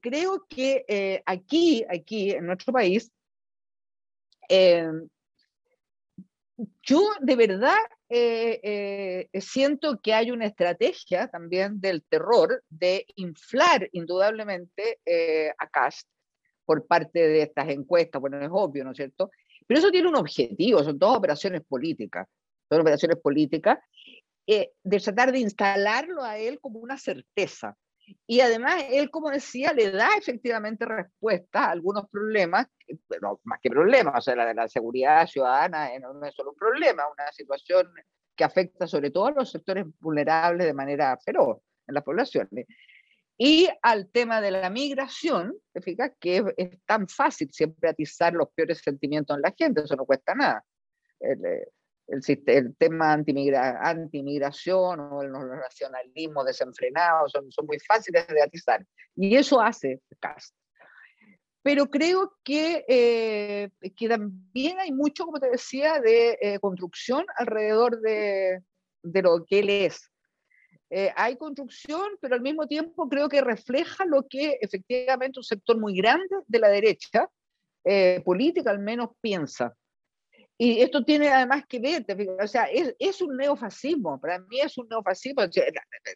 creo que aquí, aquí en nuestro país, yo de verdad eh, eh, siento que hay una estrategia también del terror de inflar indudablemente eh, a Cast por parte de estas encuestas, bueno, es obvio, ¿no es cierto? Pero eso tiene un objetivo, son todas operaciones políticas, son operaciones políticas, de tratar de instalarlo a él como una certeza. Y además, él, como decía, le da efectivamente respuesta a algunos problemas, pero más que problemas, o sea, la la seguridad ciudadana no es solo un problema, una situación que afecta sobre todo a los sectores vulnerables de manera feroz en las poblaciones. Y al tema de la migración, fíjate que es, es, tan fácil siempre atizar los peores sentimientos en la gente, eso no cuesta nada. El, eh, el, tema antimigración o los nacionalismos desenfrenados son, son muy fáciles de atizar. Y eso hace CAST. Pero creo que, eh, que también hay mucho, como te decía, de eh, construcción alrededor de, de, lo que él es. Eh, hay construcción, pero al mismo tiempo creo que refleja lo que efectivamente un sector muy grande de la derecha política al menos piensa. Y esto tiene además que ver, o sea, es, es, un neofascismo, para mí es un neofascismo, decir,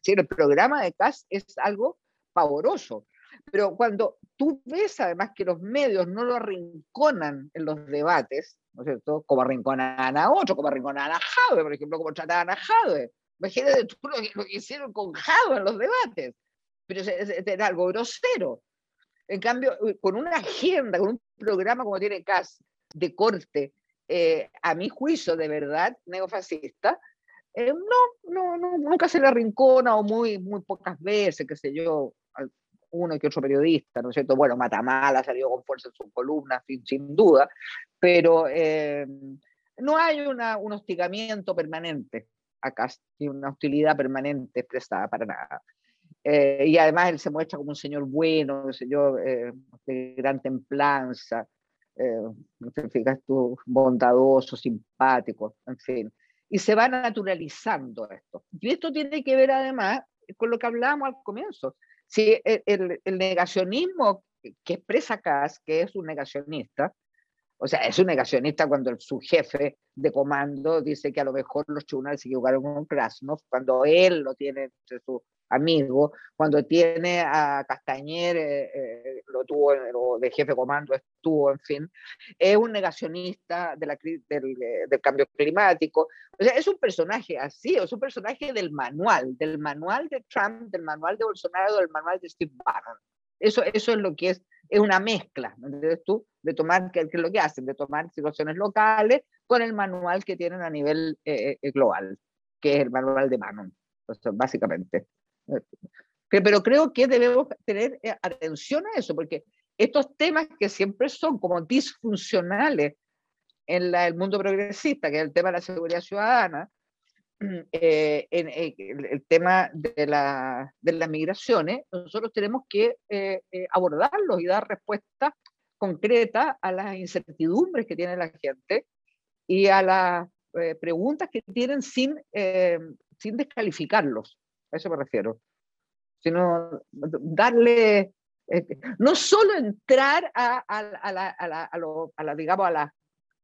el programa de CAS es algo pavoroso, pero cuando tú ves además que los medios no lo arrinconan en los debates, ¿no es cierto? Como arrinconan a otro, como arrinconan a Jadwe, por ejemplo, como trataban a Jadwe. Imagínate tú lo lo que hicieron con Jadwe en los debates, pero era algo grosero. En cambio, con una agenda, con un programa como tiene CAS de corte, eh, a mi juicio de verdad neofascista, eh, no, no, no, nunca se le arrincona o muy, muy pocas veces, qué sé yo, uno que otro periodista, ¿no es cierto? Bueno, Matamala salió con fuerza en su columna, sin, sin duda, pero eh, no hay una, un hostigamiento permanente acá, ni una hostilidad permanente expresada para nada. y además él se muestra como un señor bueno, yo, de gran templanza, eh, fijas tú, bondadoso, simpático, en fin. Y se va naturalizando esto. Y esto tiene que ver además con lo que hablábamos al comienzo. Si el, el, negacionismo que expresa Kass, que es un negacionista, O sea, es un negacionista cuando su jefe de comando dice que a lo mejor los tribunales se equivocaron con Krasnov, cuando él lo tiene entre sus amigos, cuando tiene a Castañer, eh, eh, lo tuvo de jefe de comando, estuvo, en fin. Es un negacionista de la, del, del, cambio climático. O sea, es un personaje así, es un personaje del manual, del manual de Trump, del manual de Bolsonaro, del manual de Steve Bannon. Eso, eso es lo que es, es una mezcla, ¿entiendes tú? De tomar, ¿qué, es lo que hacen? De tomar situaciones locales con el manual que tienen a nivel eh, eh, global, que es el manual de Manon, básicamente. Pero creo que debemos tener eh, atención a eso, porque estos temas que siempre son como disfuncionales en la, el mundo progresista, que es el tema de la seguridad ciudadana, eh, en, eh, el, tema de, la, de, las migraciones, nosotros tenemos que eh, abordarlos y dar respuestas concretas a las incertidumbres que tiene la gente y a las preguntas que tienen sin, sin descalificarlos. A eso me refiero. Sino darle, no solo entrar a, la, digamos, a la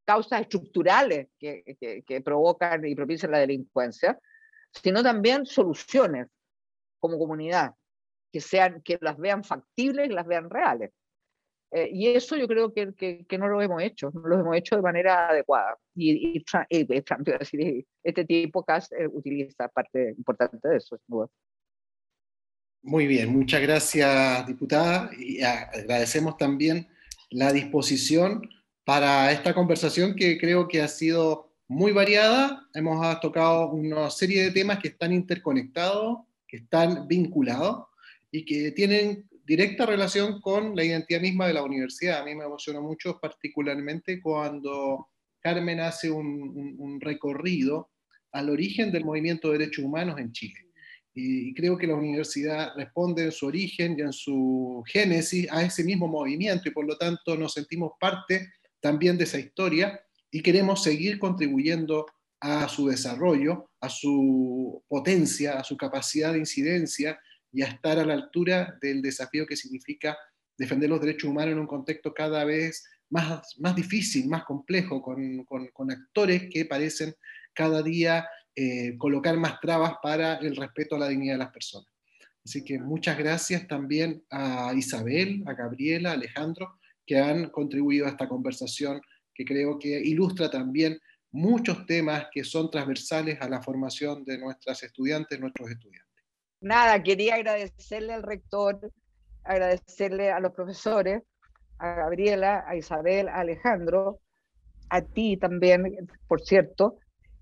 causas estructurales que, que, provocan y propician la delincuencia, sino también soluciones como comunidad, que, sean, que las vean factibles, que las vean reales. Eh, y eso yo creo que, que, no lo hemos hecho, no lo hemos hecho de manera adecuada. Y, y, este tipo CAS eh, utiliza parte importante de eso. Muy bien, muchas gracias, diputada. Y agradecemos también la disposición para esta conversación que creo que ha sido muy variada. Hemos tocado una serie de temas que están interconectados, que están vinculados y que tienen directa relación con la identidad misma de la universidad. A mí me emociona mucho particularmente cuando Carmen hace un, recorrido al origen del movimiento de derechos humanos en Chile. Y creo que la universidad responde en su origen y en su génesis a ese mismo movimiento y por lo tanto nos sentimos parte también de esa historia y queremos seguir contribuyendo a su desarrollo, a su potencia, a su capacidad de incidencia y a estar a la altura del desafío que significa defender los derechos humanos en un contexto cada vez más, más difícil, más complejo, con, con, actores que parecen cada día eh, colocar más trabas para el respeto a la dignidad de las personas. Así que muchas gracias también a Isabel, a Gabriela, a Alejandro que han contribuido a esta conversación que creo que ilustra también muchos temas que son transversales a la formación de nuestras estudiantes, nuestros estudiantes. Nada, quería agradecerle al rector, agradecerle a los profesores, a Gabriela, a Isabel, a Alejandro, a ti también, por cierto,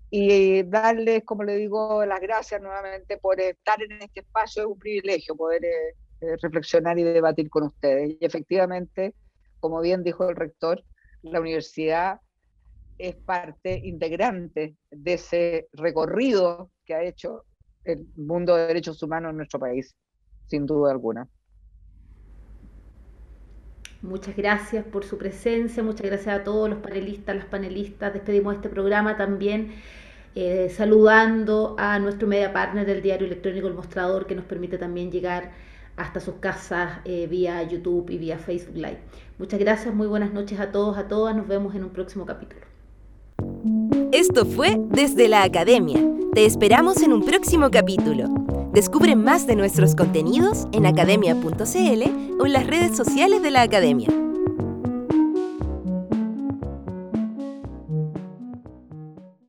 y darles, como le digo, las gracias nuevamente por estar en este espacio. Es un privilegio poder eh, eh, reflexionar y debatir con ustedes. Y efectivamente, como bien dijo el rector, la universidad es parte integrante de ese recorrido que ha hecho el mundo de derechos humanos en nuestro país, sin duda alguna. Muchas gracias por su presencia, muchas gracias a todos los panelistas, las panelistas. Despedimos este programa también eh, saludando a nuestro media partner del diario electrónico El Mostrador, que nos permite también llegar hasta sus casas eh, vía YouTube y vía Facebook Live. Muchas gracias, muy buenas noches a todos, a todas, nos vemos en un próximo capítulo. Esto fue Desde la Academia. Te esperamos en un próximo capítulo. Descubre más de nuestros contenidos en academia.cl o en las redes sociales de la Academia.